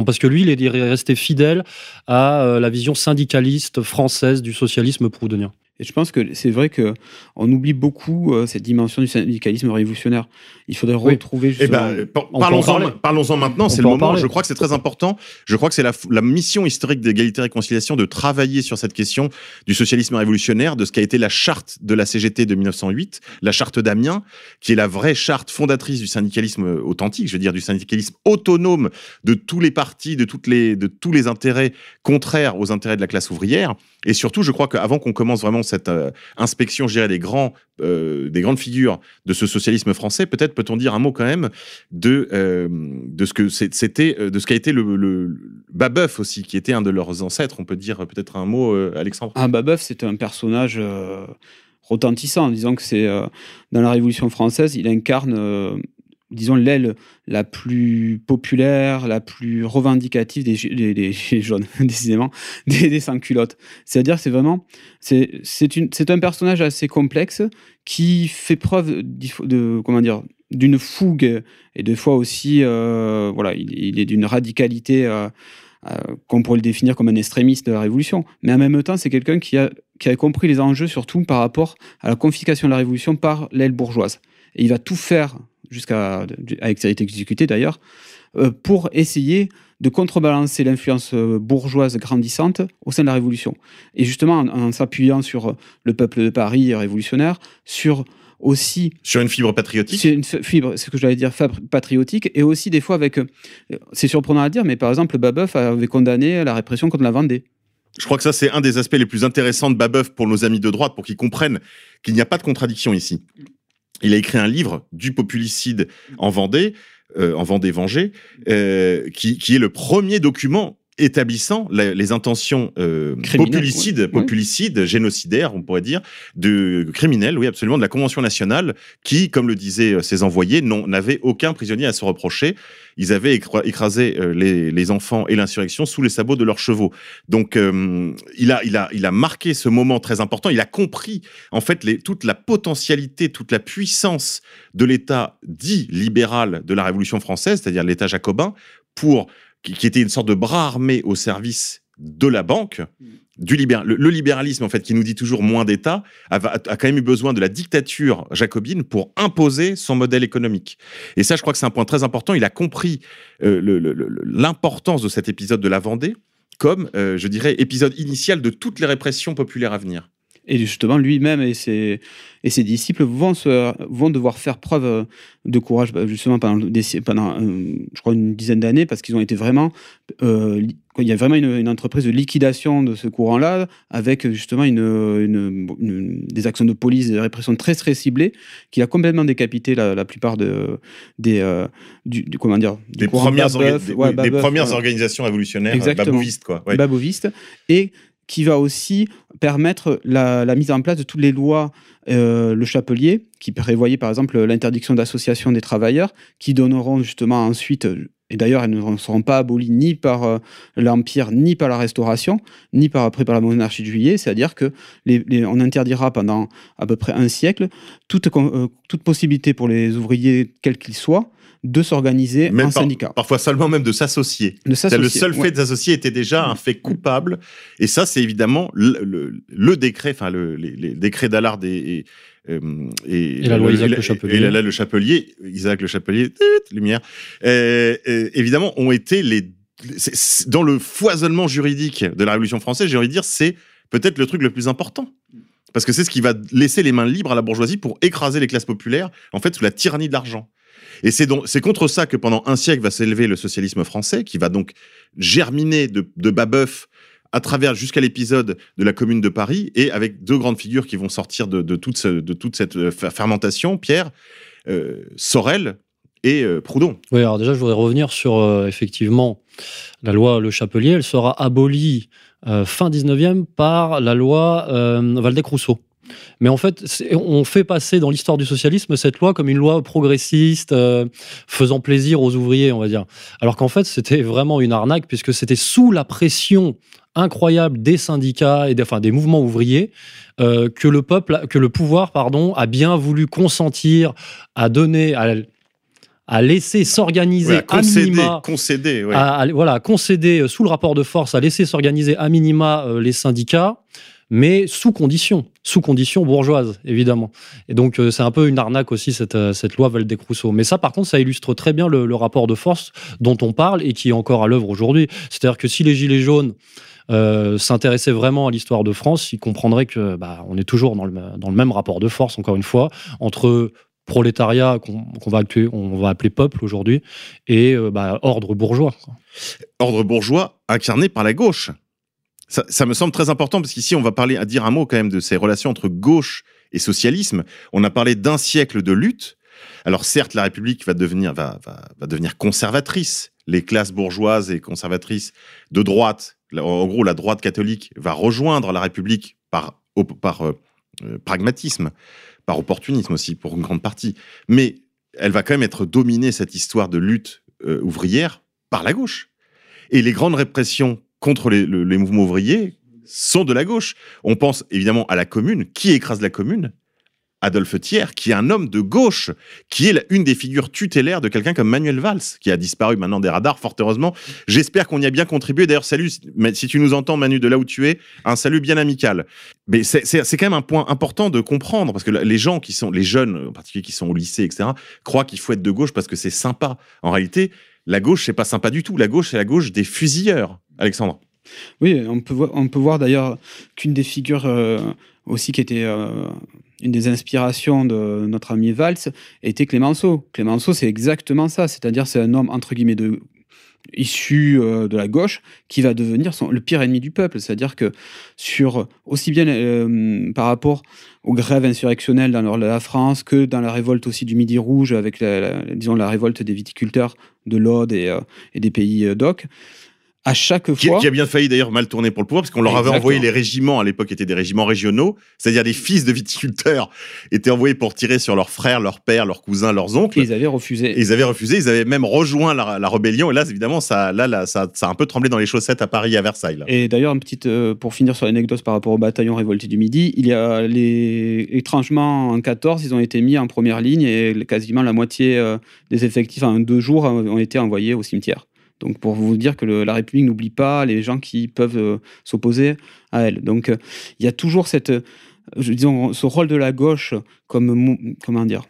Parce que lui, il est resté fidèle à euh, la vision syndicaliste française du socialisme proudhonien. Et je pense que c'est vrai que on oublie beaucoup euh, cette dimension du syndicalisme révolutionnaire. Il faudrait Oui. retrouver Eh justement. ben, par- on peut en parlons-en parlons-en maintenant, c'est le en moment. Je crois que c'est très important. Je crois que c'est la, mission historique d'égalité et réconciliation de travailler sur cette question du socialisme révolutionnaire, de ce qu'a été la charte de la CGT de 1908, la charte d'Amiens, qui est la vraie charte fondatrice du syndicalisme authentique, je veux dire du syndicalisme autonome de tous les partis, de, toutes les, de tous les intérêts contraires aux intérêts de la classe ouvrière. Et surtout, je crois qu'avant qu'on commence vraiment cette euh, inspection, je dirais, des, grands, euh, des grandes figures de ce socialisme français, peut-être peut-on dire un mot quand même de, euh, de ce que c'était, de ce qu'a été le, le, Babeuf aussi, qui était un de leurs ancêtres. On peut dire peut-être un mot, Alexandre. Ah, Babeuf, c'est un personnage retentissant. Disons que c'est dans la Révolution française, il incarne, disons, l'aile la plus populaire, la plus revendicative des, des, jaunes, décidément, des, sans-culottes. C'est-à-dire, c'est vraiment, c'est un personnage assez complexe qui fait preuve de, comment dire, d'une fougue et des fois aussi, euh, voilà, il, il est d'une radicalité. euh, euh, qu'on pourrait le définir comme un extrémiste de la Révolution. Mais en même temps, c'est quelqu'un qui a, qui a compris les enjeux, surtout par rapport à la confiscation de la Révolution par l'aile bourgeoise. Et il va tout faire, jusqu'à avec sa été exécuté d'ailleurs, euh, pour essayer de contrebalancer l'influence euh, bourgeoise grandissante au sein de la Révolution. Et justement, en, en s'appuyant sur euh, le peuple de Paris révolutionnaire, sur aussi Sur une fibre patriotique? c'est une fibre, c'est ce que j'allais dire, patriotique, et aussi des fois avec. C'est surprenant à dire, mais par exemple, Babeuf avait condamné la répression contre la Vendée. Je crois que ça, c'est un des aspects les plus intéressants de Babeuf pour nos amis de droite, pour qu'ils comprennent qu'il n'y a pas de contradiction ici. Il a écrit un livre, Du populicide en Vendée, euh, en Vendée vengée, euh, qui, qui est le premier document établissant la- les intentions euh, populicides, ouais. populicides, génocidaires, on pourrait dire, de criminels, oui, absolument, de la Convention nationale, qui, comme le disaient euh, ses envoyés, n'avaient aucun prisonnier à se reprocher. Ils avaient écra- écrasé euh, les, les enfants et l'insurrection sous les sabots de leurs chevaux. Donc, euh, il, a, il, a, il a marqué ce moment très important. Il a compris, en fait, les, toute la potentialité, toute la puissance de l'État dit libéral de la Révolution française, c'est-à-dire l'État jacobin, pour qui, qui était une sorte de bras armé au service de la banque. Du libéra- le, le libéralisme, en fait, qui nous dit toujours moins d'État, a, a- a quand même eu besoin de la dictature jacobine pour imposer son modèle économique. Et ça, je crois que c'est un point très important. Il a compris euh, l'importance de cet épisode de la Vendée. comme, euh, je dirais, épisode initial de toutes les répressions populaires à venir. Et justement, lui-même et ses, et ses disciples vont, se, vont devoir faire preuve euh, de courage, bah, justement, pendant, euh, je crois, une dizaine d'années, parce qu'ils ont été vraiment. Euh, il y a vraiment une, une, entreprise de liquidation de ce courant-là, avec justement une, une, une, des actions de police, des répressions très, très ciblées, qui a complètement décapité la, la plupart de, des. Euh, du, du, comment dire Des premières, Babeuf, orga ouais, des, Babeuf, premières ouais. organisations révolutionnaires babouvistes, quoi. Ouais. Babouvistes. Et qui va aussi permettre la, mise en place de toutes les lois, euh, le chapelier, qui prévoyait par exemple l'interdiction d'association des travailleurs, qui donneront justement ensuite, et d'ailleurs elles ne seront pas abolies ni par euh, l'Empire, ni par la Restauration, ni par, après par la monarchie de juillet, c'est-à-dire que les, les, on interdira pendant à peu près un siècle toute, euh, toute possibilité pour les ouvriers, quels qu'ils soient, de s'organiser en par, syndicat. Parfois seulement même de s'associer. Le seul fait de s'associer était déjà un fait coupable. Et ça, c'est évidemment le, le, le, décret, enfin le, les, les décrets d'Allard et, et, et, et, la loi Isaac le, le Chapelier. Et le Chapelier, Isaac le Chapelier, lumière, euh, euh, évidemment, ont été les dans le foisonnement juridique de la Révolution française, j'ai envie de dire, c'est peut-être le truc le plus important. Parce que c'est ce qui va laisser les mains libres à la bourgeoisie pour écraser les classes populaires, en fait, sous la tyrannie de l'argent. Et c'est contre ça que pendant un siècle va s'élever le socialisme français, qui va donc germiner de, de Babeuf à travers jusqu'à l'épisode de la Commune de Paris, et avec deux grandes figures qui vont sortir de, toute, de toute cette fermentation, Pierre, euh, Sorel et euh, Proudhon. Oui, alors déjà, je voudrais revenir sur euh, effectivement la loi Le Chapelier. Elle sera abolie euh, fin 19e par la loi euh, Valdec-Rousseau. Mais en fait, on fait passer dans l'histoire du socialisme cette loi comme une loi progressiste, euh, faisant plaisir aux ouvriers, on va dire. Alors qu'en fait, c'était vraiment une arnaque, puisque c'était sous la pression incroyable des syndicats et des, enfin, des mouvements ouvriers euh, que le peuple, que le pouvoir, pardon, a bien voulu consentir à donner, à, à laisser s'organiser ouais, à minima, concéder, ouais. à, à, voilà, concéder sous le rapport de force, à laisser s'organiser à minima euh, les syndicats mais sous conditions, sous conditions bourgeoises, évidemment. Et donc, euh, c'est un peu une arnaque aussi, cette, euh, cette loi Valdec-Rousseau. Mais ça, par contre, ça illustre très bien le, le, rapport de force dont on parle et qui est encore à l'œuvre aujourd'hui. C'est-à-dire que si les Gilets jaunes euh, s'intéressaient vraiment à l'histoire de France, ils comprendraient que bah, on est toujours dans le, dans le même rapport de force, encore une fois, entre prolétariat qu'on qu va, va appeler peuple aujourd'hui et euh, bah, ordre bourgeois. Ordre bourgeois incarné par la gauche. Ça, ça, me semble très important parce qu'ici, on va parler à dire un mot quand même de ces relations entre gauche et socialisme. On a parlé d'un siècle de lutte. Alors certes, la République va devenir, va, va, va devenir conservatrice. Les classes bourgeoises et conservatrices de droite, en gros, la droite catholique va rejoindre la République par, par euh, pragmatisme, par opportunisme aussi pour une grande partie. Mais elle va quand même être dominée cette histoire de lutte euh, ouvrière par la gauche. Et les grandes répressions contre les, mouvements ouvriers sont de la gauche. On pense évidemment à la commune. Qui écrase la commune? Adolphe Thiers, qui est un homme de gauche, qui est une des figures tutélaires de quelqu'un comme Manuel Valls, qui a disparu maintenant des radars, fort heureusement. J'espère qu'on y a bien contribué. D'ailleurs, salut, si tu nous entends, Manu, de là où tu es, un salut bien amical. Mais c'est quand même un point important de comprendre, parce que les gens qui sont, les jeunes en particulier qui sont au lycée, etc., croient qu'il faut être de gauche parce que c'est sympa. En réalité, la gauche, c'est pas sympa du tout. La gauche, c'est la gauche des fusilleurs. Alexandre. Oui, on peut voir, on peut voir d'ailleurs qu'une des figures euh, aussi qui était euh, une des inspirations de notre ami Valls était Clémenceau. Clémenceau, c'est exactement ça, c'est-à-dire c'est un homme entre guillemets issu euh, de la gauche qui va devenir le pire ennemi du peuple, c'est-à-dire que aussi bien euh, par rapport aux grèves insurrectionnelles dans la France que dans la révolte aussi du Midi Rouge avec la, disons la révolte des viticulteurs de l'Aude et, euh, et, des pays d'Oc, à chaque qui, fois. Qui a bien failli d'ailleurs mal tourner pour le pouvoir, parce qu'on leur Exactement. avait envoyé les régiments, à l'époque étaient des régiments régionaux, c'est-à-dire des fils de viticulteurs étaient envoyés pour tirer sur leurs frères, leurs pères, leurs cousins, leurs oncles. Et ils avaient refusé. Et ils avaient refusé, ils avaient même rejoint la, la rébellion, et là, évidemment, ça, là, là, ça, ça, a un peu tremblé dans les chaussettes à Paris, à Versailles. Là. Et d'ailleurs, petite, euh, pour finir sur l'anecdote par rapport au bataillon révolté du Midi, il y a les, étrangement, en 14, ils ont été mis en première ligne, et quasiment la moitié euh, des effectifs en deux jours ont été envoyés au cimetière. Donc pour vous dire que le, la République n'oublie pas les gens qui peuvent euh, s'opposer à elle. Donc euh, il y a toujours cette, euh, disons, ce rôle de la gauche comme comment dire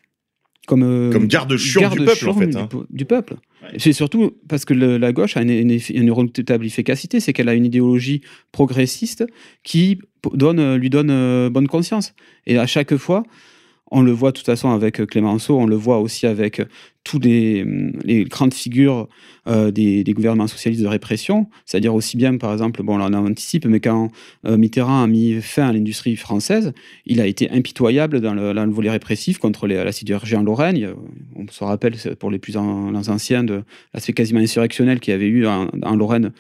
comme, euh, Comme garde-chion du peuple, en fait, hein. du, du peuple. C'est surtout parce que le- la gauche a une, une, une redoutable efficacité, c'est qu'elle a une idéologie progressiste qui donne, lui donne euh, bonne conscience. Et à chaque fois, on le voit de toute façon avec euh, Clémenceau, on le voit aussi avec euh, tous les, hum, les grandes figures euh, des, gouvernements socialistes de répression, c'est-à-dire aussi bien, par exemple, bon là on anticipe, mais quand Mitterrand a mis fin à l'industrie française, il a été impitoyable dans le, volet répressif contre la sidérurgie en Lorraine. On se rappelle, pour les plus anciens, de l'aspect quasiment insurrectionnel qu'il y avait eu en, en Lorraine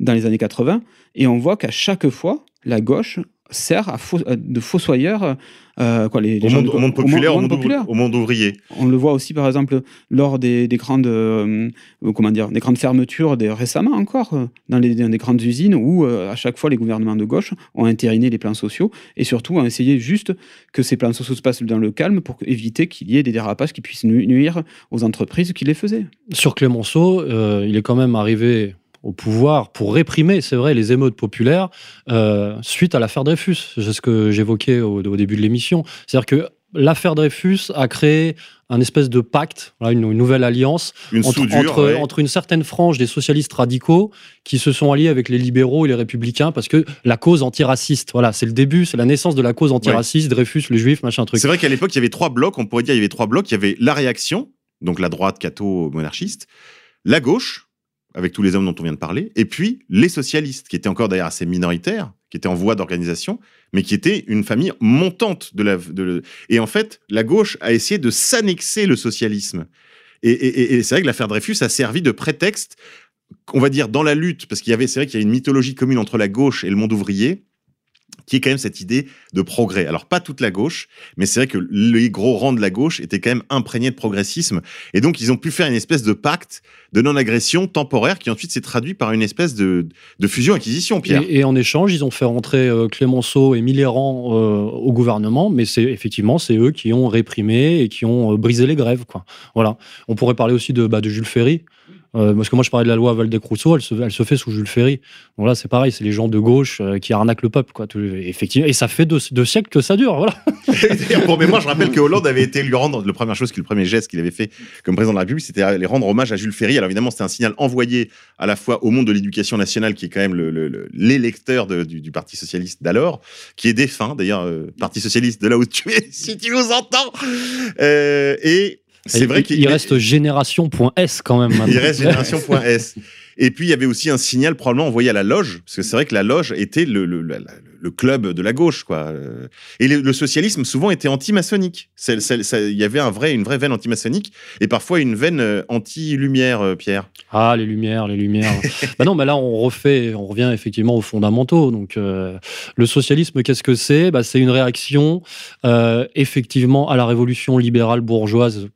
dans les années 80. Et on voit qu'à chaque fois, la gauche sert à faux- euh, de fossoyeur euh, quoi, les, les Au monde, de- au monde populaire, au monde, populaire. ouvri- au monde ouvrier. On le voit aussi, par exemple, lors des, des grandes, euh, comment dire, des grandes fermetures des, récemment encore, dans les, dans des grandes usines où, euh, à chaque fois, les gouvernements de gauche ont intériné les plans sociaux et surtout ont essayé juste que ces plans sociaux se passent dans le calme pour éviter qu'il y ait des dérapages qui puissent nu- nuire aux entreprises qui les faisaient. Sur Clémenceau, euh, il est quand même arrivé au pouvoir pour réprimer, c'est vrai, les émeutes populaires euh, suite à l'affaire Dreyfus. C'est ce que j'évoquais au, au début de l'émission. C'est-à-dire que l'affaire Dreyfus a créé un espèce de pacte, une, une nouvelle alliance Une entre, soudure, entre, ouais. entre une certaine frange des socialistes radicaux qui se sont alliés avec les libéraux et les républicains parce que la cause antiraciste, voilà, c'est le début, c'est la naissance de la cause antiraciste, Dreyfus, le juif, machin truc. C'est vrai qu'à l'époque, il y avait trois blocs. On pourrait dire il y avait trois blocs. Il y avait la réaction, donc la droite catho-monarchiste, la gauche, avec tous les hommes dont on vient de parler, et puis les socialistes, qui étaient encore d'ailleurs assez minoritaires, qui étaient en voie d'organisation, mais qui étaient une famille montante de la. Et en fait, la gauche a essayé de s'annexer le socialisme. Et c'est vrai que l'affaire Dreyfus a servi de prétexte, on va dire, dans la lutte, parce qu'il y avait, c'est vrai qu'il y a une mythologie commune entre la gauche et le monde ouvrier, qui est quand même cette idée de progrès. Alors pas toute la gauche, mais c'est vrai que les gros rangs de la gauche étaient quand même imprégnés de progressisme, et donc ils ont pu faire une espèce de pacte de non-agression temporaire qui ensuite s'est traduit par une espèce de, fusion-acquisition, Pierre. Et, en échange, ils ont fait rentrer euh, Clémenceau et Mitterrand euh, au gouvernement, mais c'est effectivement c'est eux qui ont réprimé et qui ont euh, brisé les grèves. Quoi. Voilà. On pourrait parler aussi de, bah, de Jules Ferry. Euh, parce que moi je parlais de la loi Valdec-Rousseau, elle se, fait sous Jules Ferry. Donc là c'est pareil, c'est les gens de gauche euh, qui arnaquent le peuple, quoi. Effectivement, et ça fait deux, siècles que ça dure, voilà. Pour mémoire, je rappelle que Hollande avait été lui rendre, la première chose, le premier geste qu'il avait fait comme président de la République, c'était aller rendre hommage à Jules Ferry. Alors évidemment, c'était un signal envoyé à la fois au monde de l'éducation nationale, qui est quand même le- le- le- l'électeur de- du, Parti Socialiste d'alors, qui est défunt, d'ailleurs, euh, Parti Socialiste de là où tu es, si tu nous entends. Et c'est Il- vrai il, qu'il reste génération.s quand même. il reste génération.s. Et puis, il y avait aussi un signal probablement envoyé à la loge, parce que c'est vrai que la loge était le, le, le- le club de la gauche, quoi. Et le, socialisme, souvent, était anti-maçonnique. Il y avait un vrai, une vraie veine anti-maçonnique, et parfois une veine euh, anti-lumière, euh, Pierre. Ah, les lumières, les lumières. bah non, mais là, on refait, on revient effectivement aux fondamentaux. Donc, euh, le socialisme, qu'est-ce que c'est? Bah, C'est une réaction, euh, effectivement, à la révolution libérale bourgeoise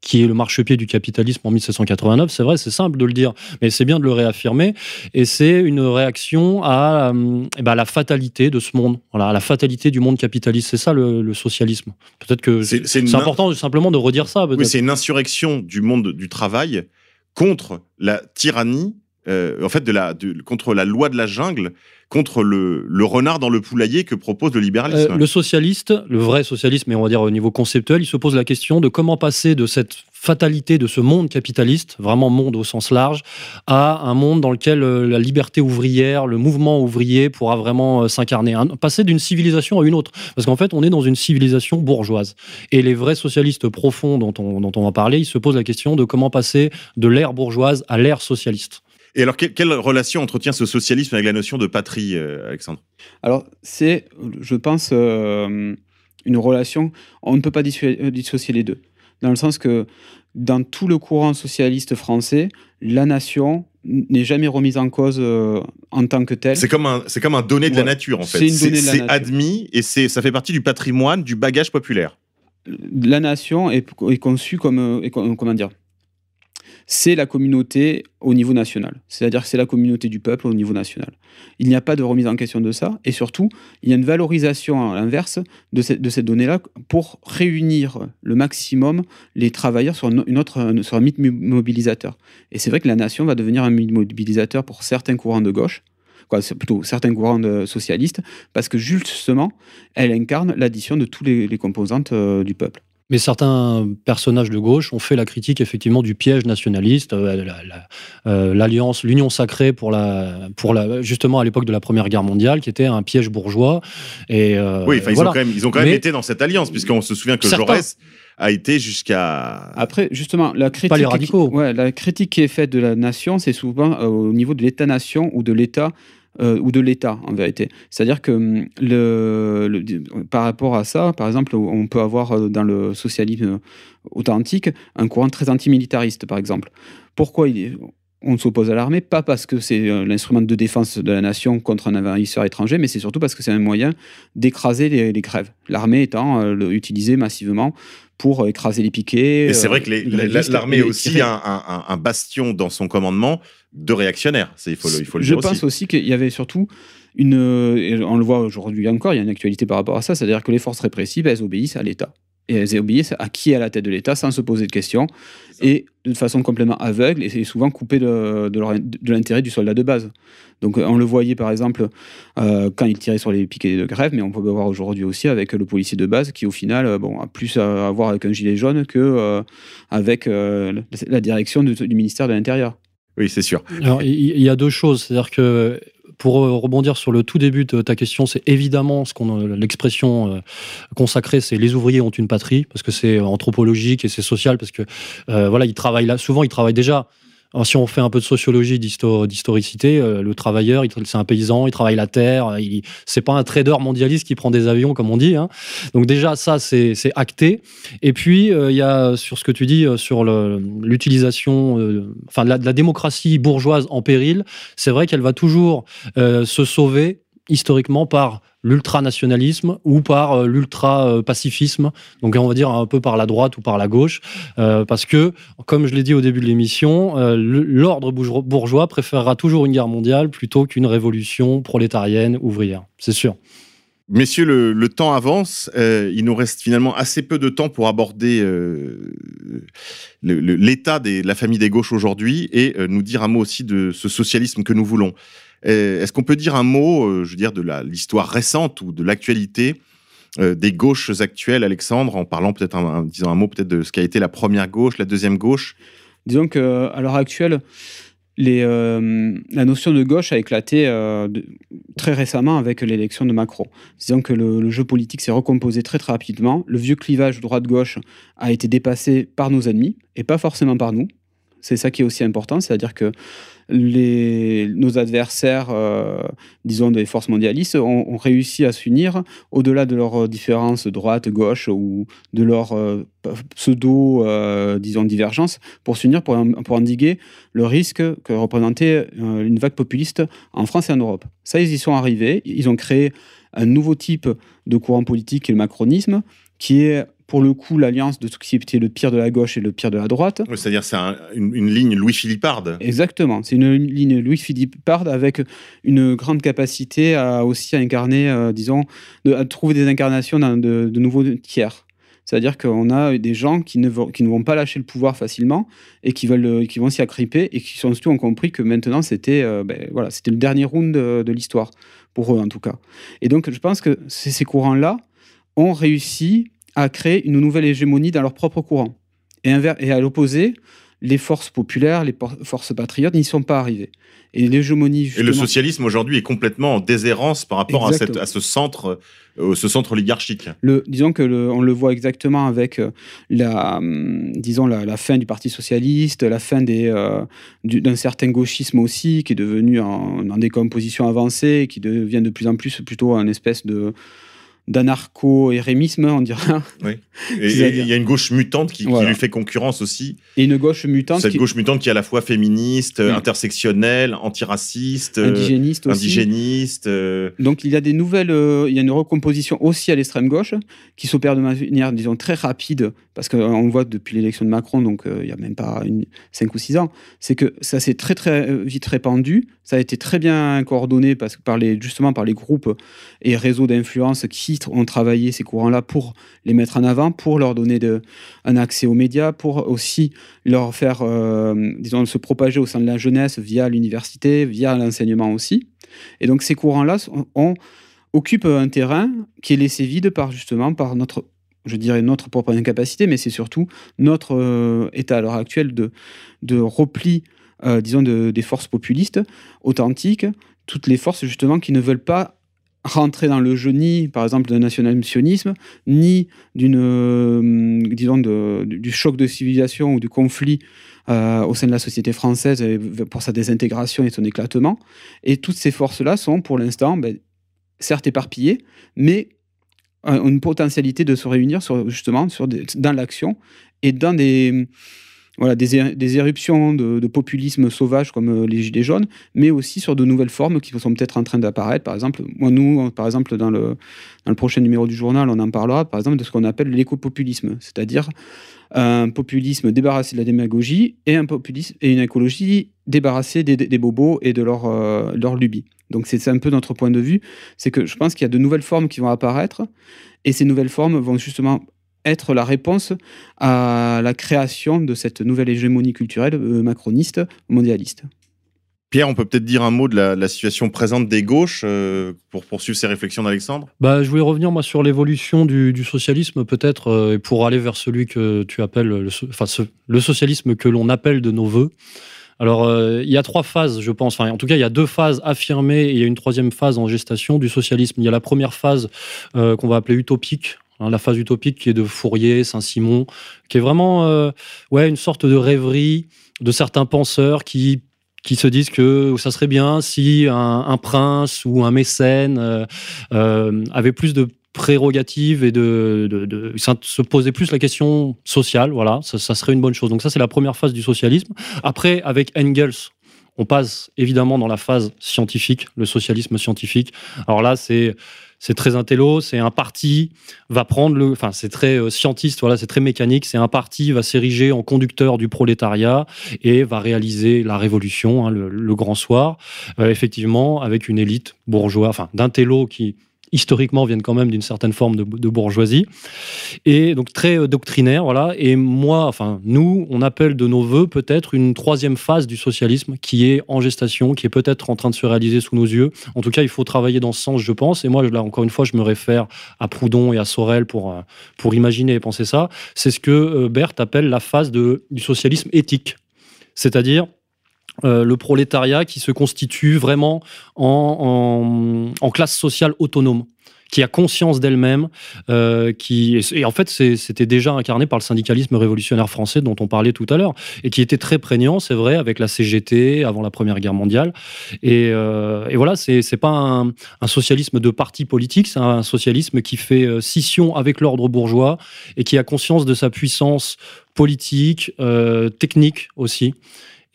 qui est le marchepied du capitalisme en 1789. C'est vrai, c'est simple de le dire, mais c'est bien de le réaffirmer. Et c'est une réaction à, euh, eh ben, à la fatalité de ce monde, voilà, à la fatalité du monde capitaliste. C'est ça le, le socialisme. Peut-être que C'est- une- important simplement de redire ça. Oui, c'est une insurrection du monde du travail contre la tyrannie, euh, en fait, contre la loi de la jungle, contre le, renard dans le poulailler que propose le libéralisme. Euh, le socialiste, le vrai socialiste, mais on va dire au niveau conceptuel, il se pose la question de comment passer de cette fatalité de ce monde capitaliste, vraiment monde au sens large, à un monde dans lequel euh, la liberté ouvrière, le mouvement ouvrier pourra vraiment s'incarner. Passer d'une civilisation à une autre. Parce qu'en fait, on est dans une civilisation bourgeoise. Et les vrais socialistes profonds dont on, dont on va parler, ils se posent la question de comment passer de l'ère bourgeoise à l'ère socialiste. Et alors, que- quelle relation entretient ce socialisme avec la notion de patrie, euh, Alexandre? Alors, c'est, je pense, euh, une relation. On ne peut pas euh, dissocier les deux. Dans le sens que, dans tout le courant socialiste français, la nation n'est jamais remise en cause euh, en tant que telle. C'est comme un, c'est comme un donné de la nature, en fait. C'est une donnée de la c'est nature. admis et c'est, ça fait partie du patrimoine, du bagage populaire. La nation est, est conçue comme, est comment dire, c'est la communauté au niveau national. C'est-à-dire que c'est la communauté du peuple au niveau national. Il n'y a pas de remise en question de ça. Et surtout, il y a une valorisation à l'inverse de, cette- de ces données-là pour réunir le maximum les travailleurs sur, une autre, sur un mythe mobilisateur. Et c'est vrai que la nation va devenir un mythe mobilisateur pour certains courants de gauche, plutôt certains courants socialistes, parce que justement, elle incarne l'addition de tous les, les composantes euh, du peuple. Mais certains personnages de gauche ont fait la critique effectivement du piège nationaliste, euh, la- la- euh, l'alliance, l'union sacrée pour la, pour la, justement à l'époque de la Première Guerre mondiale, qui était un piège bourgeois. Et euh, oui, ils, voilà. ont quand même, ils ont quand même Mais été dans cette alliance, puisqu'on se souvient que Certains. Jaurès a été jusqu'à. Après, justement, la critique, les radicaux. ouais, la critique qui est faite de la nation, c'est souvent euh, au niveau de l'État-nation ou de l'État. Euh, ou de l'État en vérité. C'est-à-dire que hum, par rapport à ça, par exemple, on peut avoir euh, dans le socialisme authentique un courant très antimilitariste, par exemple. Pourquoi il est- on s'oppose à l'armée Pas parce que c'est euh, l'instrument de défense de la nation contre un envahisseur étranger, mais c'est surtout parce que c'est un moyen d'écraser les, les grèves. L'armée étant euh, utilisée massivement pour euh, écraser les piquets. Et c'est euh, vrai que grévistes, l'armée aussi un, un- bastion dans son commandement de réactionnaires. Il faut le, il faut le Je dire pense aussi. aussi, qu'il y avait surtout une. On le voit aujourd'hui encore, il y a une actualité par rapport à ça, c'est-à-dire que les forces répressives, elles obéissent à l'État. Et elles obéissent à qui est à la tête de l'État sans se poser de questions et de façon complètement aveugle et c'est souvent coupé de, de, leur- de l'intérêt du soldat de base. Donc euh, on le voyait par exemple euh, quand il tirait sur les piquets de grève, mais on peut le voir aujourd'hui aussi avec le policier de base qui au final euh, bon, a plus à voir avec un gilet jaune que euh, avec euh, la- direction du, du ministère de l'Intérieur. Oui, c'est sûr. Alors, il il y a deux choses. C'est-à-dire que pour euh, rebondir sur le tout début de ta question, c'est évidemment ce qu'on euh, l'expression euh, consacrée, c'est les ouvriers ont une patrie parce que c'est anthropologique et c'est social parce que voilà, ils travaillent là. Souvent, ils travaillent déjà. Si on fait un peu de sociologie, d'histo- d'historicité, euh, le travailleur, il tra- c'est un paysan, il travaille la terre. C'est pas un trader mondialiste qui prend des avions comme on dit. hein. Donc déjà, ça c'est c'est acté. Et puis euh, il y a sur ce que tu dis euh, sur l'utilisation, enfin de la, démocratie bourgeoise en péril. C'est vrai qu'elle va toujours se sauver historiquement par l'ultranationalisme ou par euh, l'ultra-pacifisme, donc on va dire un peu par la droite ou par la gauche, euh, parce que, comme je l'ai dit au début de l'émission, euh, l'ordre bourgeois- préférera toujours une guerre mondiale plutôt qu'une révolution prolétarienne ouvrière, c'est sûr. Messieurs, le, temps avance. Il nous reste finalement assez peu de temps pour aborder l'état de la famille des gauches aujourd'hui et nous dire un mot aussi de ce socialisme que nous voulons. Euh, Est-ce qu'on peut dire un mot, euh, je dire, de l'histoire récente ou de l'actualité euh, des gauches actuelles, Alexandre, en parlant peut-être, un- disant un mot peut-être de ce qu'a été la première gauche, la deuxième gauche? Disons qu'à l'heure actuelle, euh, la notion de gauche a éclaté euh, très récemment avec l'élection de Macron. Disons que le, le jeu politique s'est recomposé très très rapidement. Le vieux clivage droite-gauche a été dépassé par nos ennemis et pas forcément par nous. C'est ça qui est aussi important, c'est-à-dire que les, nos adversaires, euh, disons des forces mondialistes, ont, réussi à s'unir au-delà de leurs différences droite-gauche ou de leur euh, pseudo, euh, disons, divergence, pour s'unir pour, pour endiguer le risque que représentait euh, une vague populiste en France et en Europe. Ça, ils y sont arrivés. Ils ont créé un nouveau type de courant politique, qui est le macronisme, qui est pour le coup l'alliance de tout ce qui était le pire de la gauche et le pire de la droite. Oui, C'est-à-dire c'est un- une, une ligne Louis-Philipparde. Exactement, c'est une ligne Louis-Philippe Pard avec une grande capacité à aussi à incarner, euh, disons, de, à trouver des incarnations dans de, de nouveaux tiers. C'est-à-dire qu'on a des gens qui ne, vont, qui ne vont pas lâcher le pouvoir facilement et qui, veulent, euh, qui vont s'y agripper et qui surtout ont compris que maintenant c'était euh, ben, voilà, c'était le dernier round de, de l'histoire, pour eux en tout cas. Et donc je pense que ces, ces courants-là ont réussi à créer une nouvelle hégémonie dans leur propre courant. Et, à l'opposé, les forces populaires, les forces patriotes n'y sont pas arrivées. Et l'hégémonie, Et le socialisme aujourd'hui est complètement en déshérence par rapport à, cette- Exactement. à ce centre, euh, ce centre oligarchique. Le, disons que le- on le voit exactement avec euh, la, hum, disons la, la fin du Parti socialiste, la fin des, euh, du- d'un certain gauchisme aussi, qui est devenu en, en décomposition avancée, qui devient de plus en plus plutôt un espèce de d'anarcho-érémisme, on dirait. Oui. Et il y a une gauche mutante qui, lui fait concurrence aussi. Et une gauche mutante Cette qui- gauche mutante qui est à la fois féministe, Oui. intersectionnelle, antiraciste, euh, Indigéniste aussi. indigéniste. euh, Donc il y a des nouvelles, euh, il y a une recomposition aussi à l'extrême gauche qui s'opère de manière, disons, très rapide, parce qu'on le voit depuis l'élection de Macron, donc il y a même pas 5 ou 6 ans, c'est que ça s'est très très vite répandu, ça a été très bien coordonné parce que par les, justement par les groupes et réseaux d'influence qui ont travaillé ces courants-là pour les mettre en avant, pour leur donner un accès aux médias, pour aussi leur faire, euh, disons, se propager au sein de la jeunesse via l'université, via l'enseignement aussi. Et donc ces courants-là occupent un terrain qui est laissé vide par justement par notre je dirais, notre propre incapacité, mais c'est surtout notre euh, état à l'heure actuelle de, repli, euh, disons, de, des forces populistes authentiques, toutes les forces justement qui ne veulent pas rentrer dans le jeu ni, par exemple, d'un nationalisme sionisme, ni d'une, euh, disons, du choc de civilisation ou du conflit euh, au sein de la société française pour sa désintégration et son éclatement. Et toutes ces forces-là sont, pour l'instant, ben, certes éparpillées, mais ont une potentialité de se réunir justement dans l'action et dans des, voilà, des, des éruptions de, populisme sauvage comme euh, les Gilets jaunes, mais aussi sur de nouvelles formes qui sont peut-être en train d'apparaître. Par exemple, moi, nous, par exemple, dans le, prochain numéro du journal, on en parlera, par exemple, de ce qu'on appelle l'écopopulisme, c'est-à-dire un populisme débarrassé de la démagogie et, un populisme, et une écologie débarrassée des, bobos et de leur, euh. Donc c'est un peu notre point de vue, c'est que je pense qu'il y a de nouvelles formes qui vont apparaître, et ces nouvelles formes vont justement être la réponse à la création de cette nouvelle hégémonie culturelle euh, macroniste, mondialiste. Pierre, on peut peut-être dire un mot de la, la situation présente des gauches euh, pour poursuivre ces réflexions d'Alexandre? Bah, je voulais revenir moi sur l'évolution du, du socialisme peut-être euh, et pour aller vers celui que tu appelles le, enfin, ce- le socialisme que l'on appelle de nos voeux. Alors euh, il y a trois phases, je pense. Enfin, en tout cas, il y a deux phases affirmées et il y a une troisième phase en gestation du socialisme. Il y a la première phase euh, qu'on va appeler utopique. Hein, la phase utopique qui est de Fourier, Saint-Simon, qui est vraiment euh, ouais, une sorte de rêverie de certains penseurs qui qui se disent que ça serait bien si un, prince ou un mécène euh, euh, avait plus de prérogatives et de, se posait plus la question sociale, voilà, ça, ça serait une bonne chose. Donc ça, c'est la première phase du socialisme. Après, avec Engels, on passe évidemment dans la phase scientifique, le socialisme scientifique. Alors là, c'est c'est très intello, c'est un parti va prendre le, enfin c'est très euh, scientiste, voilà, c'est très mécanique. C'est un parti va s'ériger en conducteur du prolétariat et va réaliser la révolution, hein, le, grand soir, euh, effectivement avec une élite bourgeoise, enfin d'intello qui historiquement viennent quand même d'une certaine forme de, bourgeoisie. Et donc très euh, doctrinaire voilà. Et moi enfin nous on appelle de nos voeux peut-être une troisième phase du socialisme qui est en gestation qui est peut-être en train de se réaliser sous nos yeux. En tout cas il faut travailler dans ce sens je pense. Et moi là encore une fois je me réfère à Proudhon et à Sorel pour euh, pour imaginer et penser ça. C'est ce que euh, Berthe appelle la phase de, du socialisme éthique. C'est-à-dire euh, le prolétariat qui se constitue vraiment en, classe sociale autonome qui a conscience d'elle-même, euh, qui et en fait c'était déjà incarné par le syndicalisme révolutionnaire français dont on parlait tout à l'heure et qui était très prégnant, c'est vrai, avec la CGT avant la Première Guerre mondiale. Et, euh, et voilà, c'est pas un, socialisme de parti politique, c'est un socialisme qui fait euh, scission avec l'ordre bourgeois et qui a conscience de sa puissance politique, technique aussi.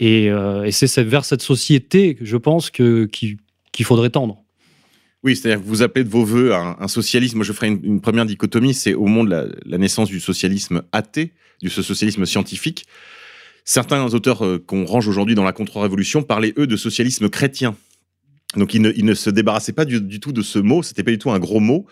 Et, euh, et c'est vers cette société, je pense, qu'il faudrait tendre. Oui, c'est-à-dire que vous appelez de vos voeux un, socialisme. Moi, je ferai une, première dichotomie. C'est au monde la, la naissance du socialisme athée, du socialisme scientifique. Certains auteurs euh, qu'on range aujourd'hui dans la contre-révolution parlaient, eux, de socialisme chrétien. Donc, ils ne, ils ne se débarrassaient pas du, du tout de ce mot. C'était pas du tout un gros mot.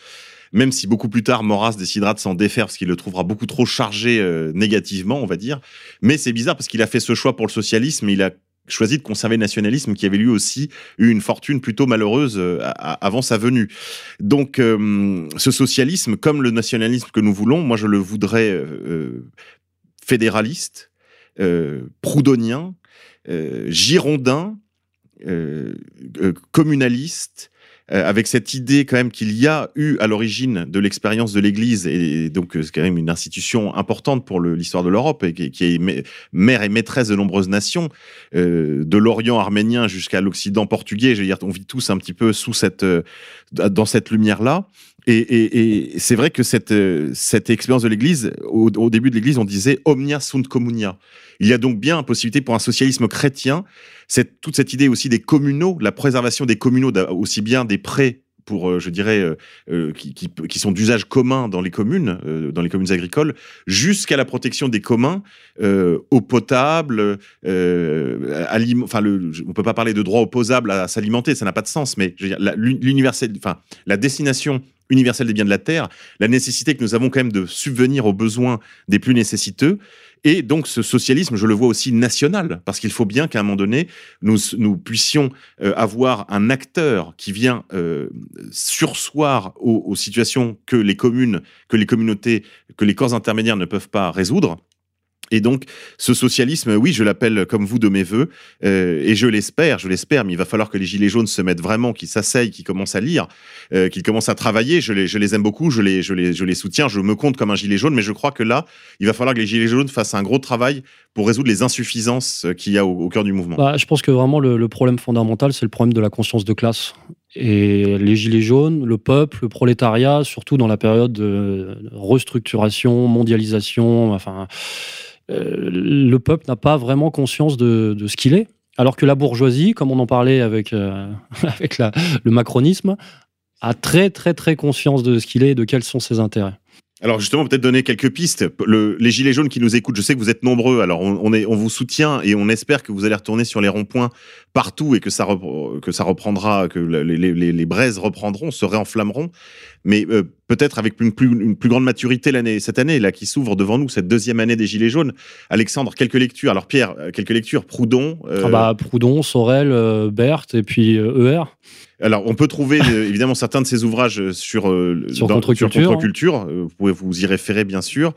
Même si beaucoup plus tard, Maurras décidera de s'en défaire parce qu'il le trouvera beaucoup trop chargé euh, négativement, on va dire. Mais c'est bizarre parce qu'il a fait ce choix pour le socialisme. Il a choisi de conserver le nationalisme qui avait lui aussi eu une fortune plutôt malheureuse euh, avant sa venue. Donc euh, ce socialisme, comme le nationalisme que nous voulons, moi je le voudrais fédéraliste, euh, proudhonien, girondin, communaliste, avec cette idée quand même qu'il y a eu à l'origine de l'expérience de l'Église, et donc euh, c'est quand même une institution importante pour l'histoire de l'Europe, et qui, est mère et maîtresse de nombreuses nations, euh, de l'Orient arménien jusqu'à l'Occident portugais. Je veux dire, on vit tous un petit peu sous cette, euh, dans cette lumière-là. Et, c'est vrai que cette, euh, expérience de l'Église, au, début de l'Église, on disait omnia sunt communia. Il y a donc bien possibilité pour un socialisme chrétien, toute cette idée aussi des communaux, la préservation des communaux, aussi bien des prêts pour, euh, je dirais, euh, qui, sont d'usage commun dans les communes, dans les communes agricoles, jusqu'à la protection des communs, euh, eau potable, enfin, le, on peut pas parler de droit opposable à, s'alimenter, ça n'a pas de sens, mais l'universel, enfin, la destination universelle des biens de la terre, la nécessité que nous avons quand même de subvenir aux besoins des plus nécessiteux, Et donc ce socialisme, je le vois aussi national, parce qu'il faut bien qu'à un moment donné, nous, nous puissions euh, avoir un acteur qui vient euh, sursoir aux, aux situations que les communes, que les communautés, que les corps intermédiaires ne peuvent pas résoudre. Et donc, ce socialisme, oui, je l'appelle comme vous de mes voeux, euh, et je l'espère, je l'espère, mais il va falloir que les Gilets jaunes se mettent vraiment, qu'ils s'asseyent, qu'ils commencent à lire, euh, qu'ils commencent à travailler. Je les, aime beaucoup, je les, soutiens, je me compte comme un Gilet jaune, mais je crois que là, il va falloir que les Gilets jaunes fassent un gros travail pour résoudre les insuffisances qu'il y a au, cœur du mouvement. Bah, je pense que vraiment le, problème fondamental, c'est le problème de la conscience de classe. Et les gilets jaunes, le peuple, le prolétariat, surtout dans la période de restructuration, mondialisation, enfin, euh, le peuple n'a pas vraiment conscience de, ce qu'il est. Alors que la bourgeoisie, comme on en parlait avec, euh, avec le macronisme, a très très très conscience de ce qu'il est et de quels sont ses intérêts. Alors justement, peut-être donner quelques pistes. Le, les gilets jaunes qui nous écoutent, je sais que vous êtes nombreux. Alors on, est, on vous soutient et on espère que vous allez retourner sur les ronds-points partout et que ça, que ça reprendra, que les braises reprendront, se réenflammeront. Mais euh, peut-être avec une plus, une plus grande maturité l'année, cette année là qui s'ouvre devant nous, cette deuxième année des gilets jaunes. Alexandre, quelques lectures. Alors Pierre, quelques lectures. Proudhon. Euh... Ah bah Proudhon, Sorel, euh, Berthe et puis ER. Alors, on peut trouver évidemment certains de ces ouvrages sur, euh, sur contre-culture. Contre vous pouvez vous y référer, bien sûr.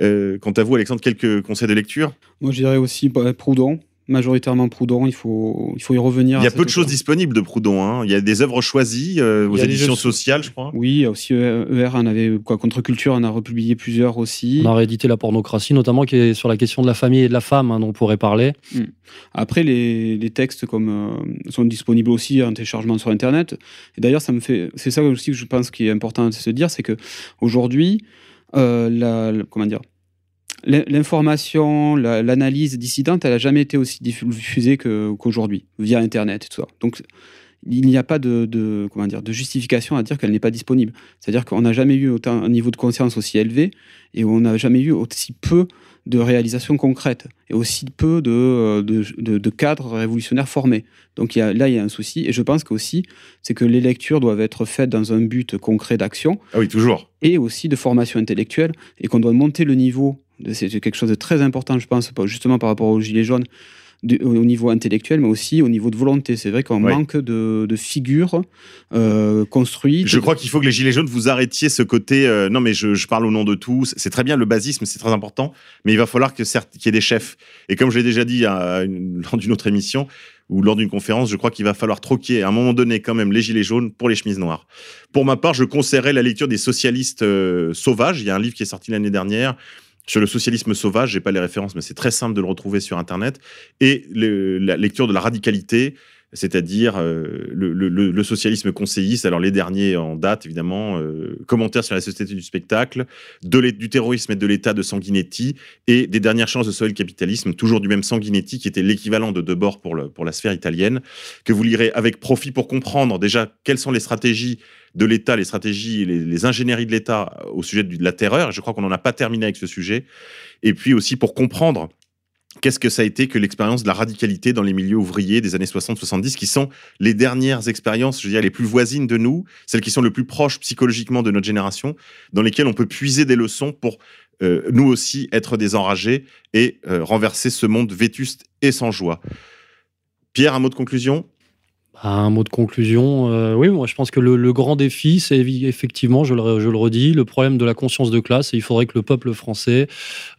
Euh, quant à vous, Alexandre, quelques conseils de lecture? Moi, je dirais aussi bah, Proudhon. Majoritairement Proudhon, il faut, il faut y revenir. Il y a peu de choses disponibles de Proudhon. Hein. Il y a des œuvres choisies euh, aux éditions sociales, je crois. Oui, il y a aussi ER, on avait quoi, Contre-culture, on a republié plusieurs aussi. On a réédité La pornocratie, notamment qui est sur la question de la famille et de la femme, hein, dont on pourrait parler. Mmh. Après, les, les, textes comme, euh, sont disponibles aussi en téléchargement sur Internet. Et d'ailleurs, ça me fait, c'est ça aussi que je pense qui est important de se dire, c'est que aujourd'hui, euh, la, la, comment dire, l'information, l'analyse dissidente, elle n'a jamais été aussi diffusée qu'aujourd'hui, via Internet et tout ça. Donc, il n'y a pas de, de, comment dire, de justification à dire qu'elle n'est pas disponible. C'est-à-dire qu'on n'a jamais eu autant, un niveau de conscience aussi élevé et on n'a jamais eu aussi peu de réalisations concrètes et aussi peu de, de, de, de cadres révolutionnaires formés. Donc il y a, là, il y a un souci. Et je pense qu'aussi, c'est que les lectures doivent être faites dans un but concret d'action. Ah oui, toujours. Et aussi de formation intellectuelle et qu'on doit monter le niveau. C'est quelque chose de très important, je pense, justement par rapport aux Gilets jaunes au niveau intellectuel, mais aussi au niveau de volonté. C'est vrai qu'on ouais. manque de, de figures euh, construites. Je crois qu'il faut que les Gilets jaunes, vous arrêtiez ce côté. Euh, non, mais je, je, parle au nom de tous. C'est très bien le basisme, c'est très important, mais il va falloir qu'il y ait des chefs. Et comme je l'ai déjà dit à une, lors d'une autre émission ou lors d'une conférence, je crois qu'il va falloir troquer à un moment donné quand même les Gilets jaunes pour les chemises noires. Pour ma part, je conseillerais la lecture des socialistes euh, sauvages. Il y a un livre qui est sorti l'année dernière sur le socialisme sauvage, j'ai pas les références, mais c'est très simple de le retrouver sur Internet. Et la lecture de la radicalité, c'est-à-dire euh, le, socialisme conseilliste, alors les derniers en date évidemment, euh, commentaires sur la société du spectacle, du terrorisme et de l'état de Sanguinetti, et des dernières chances de sauver le capitalisme, toujours du même Sanguinetti, qui était l'équivalent de Debord pour, pour la sphère italienne, que vous lirez avec profit pour comprendre déjà quelles sont les stratégies de l'État, les stratégies, les, ingénieries de l'État au sujet de la terreur. Je crois qu'on n'en a pas terminé avec ce sujet. Et puis aussi pour comprendre qu'est-ce que ça a été que l'expérience de la radicalité dans les milieux ouvriers des années 60-70, qui sont les dernières expériences, je dirais, les plus voisines de nous, celles qui sont le plus proches psychologiquement de notre génération, dans lesquelles on peut puiser des leçons pour euh, nous aussi être des enragés et euh, renverser ce monde vétuste et sans joie. Pierre, un mot de conclusion? Un mot de conclusion, euh, oui, moi je pense que le, le grand défi, c'est effectivement, je le, je le, redis, le problème de la conscience de classe, et il faudrait que le peuple français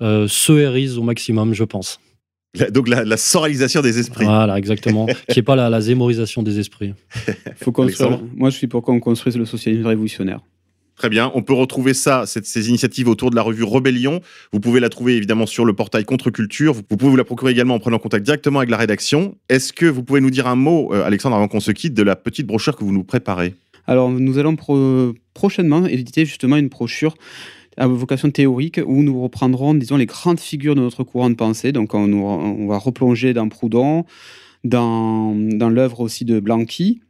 euh, se hérise au maximum, je pense. La, donc la, la, soralisation des esprits. Voilà, exactement. qui n'est pas la, la zémorisation des esprits. Faut construire, moi je suis pour qu'on construise le socialisme révolutionnaire. Très bien. On peut retrouver ça, ces initiatives autour de la revue Rebellion. Vous pouvez la trouver évidemment sur le portail Contre-Culture. Vous pouvez vous la procurer également en prenant contact directement avec la rédaction. Est-ce que vous pouvez nous dire un mot, euh, Alexandre, avant qu'on se quitte, de la petite brochure que vous nous préparez? Alors, nous allons pro prochainement éditer justement une brochure à vocation théorique où nous reprendrons, disons, les grandes figures de notre courant de pensée. Donc, on, va replonger dans Proudhon, dans l'œuvre aussi de Blanqui,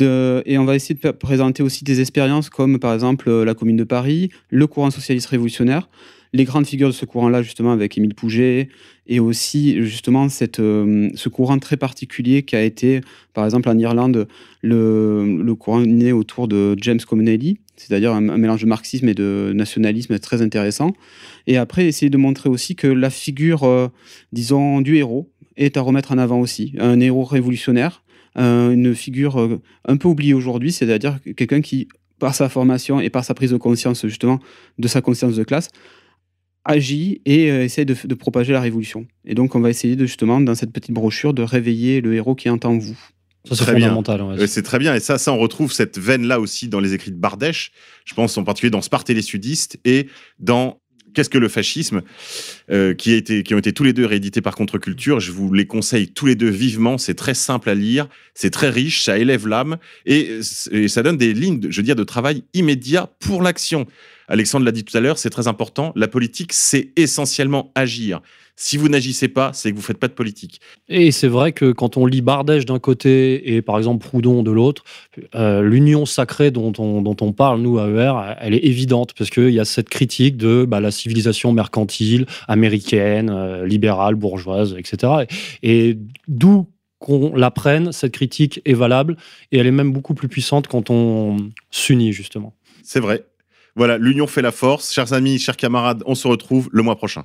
et on va essayer de présenter aussi des expériences comme par exemple la Commune de Paris, le courant socialiste révolutionnaire, les grandes figures de ce courant-là, justement, avec Émile Pouget, et aussi, justement, cette, euh, ce courant très particulier qui a été, par exemple, en Irlande, le, le courant né autour de James Comnelly, c'est-à-dire un, mélange de marxisme et de nationalisme très intéressant. Et après, essayer de montrer aussi que la figure, euh, disons, du héros est à remettre en avant aussi. Un héros révolutionnaire, euh, une figure euh, un peu oubliée aujourd'hui, c'est-à-dire quelqu'un qui, par sa formation et par sa prise de conscience, justement, de sa conscience de classe, agit et euh, essaie de, de, propager la révolution. Et donc, on va essayer de, justement, dans cette petite brochure, de réveiller le héros qui est en vous. Ça, c'est fondamental. Ouais. C'est très bien. Et ça, ça, on retrouve cette veine-là aussi dans les écrits de Bardèche. Je pense en particulier dans Sparte et les sudistes et dans Qu'est-ce que le fascisme euh, qui, a été, qui ont été tous les deux réédités par Contre-Culture. Je vous les conseille tous les deux vivement. C'est très simple à lire, c'est très riche, ça élève l'âme et, et, ça donne des lignes, je veux dire, de travail immédiat pour l'action. Alexandre l'a dit tout à l'heure, c'est très important. La politique, c'est essentiellement agir. Si vous n'agissez pas, c'est que vous ne faites pas de politique. Et c'est vrai que quand on lit Bardèche d'un côté et par exemple Proudhon de l'autre, euh, l'union sacrée dont on, dont on parle, nous, à ER, elle est évidente parce qu'il y a cette critique de bah, la civilisation mercantile, américaine, euh, libérale, bourgeoise, etc. Et, et d'où qu'on la prenne, cette critique est valable et elle est même beaucoup plus puissante quand on s'unit, justement. C'est vrai. Voilà, l'union fait la force. Chers amis, chers camarades, on se retrouve le mois prochain.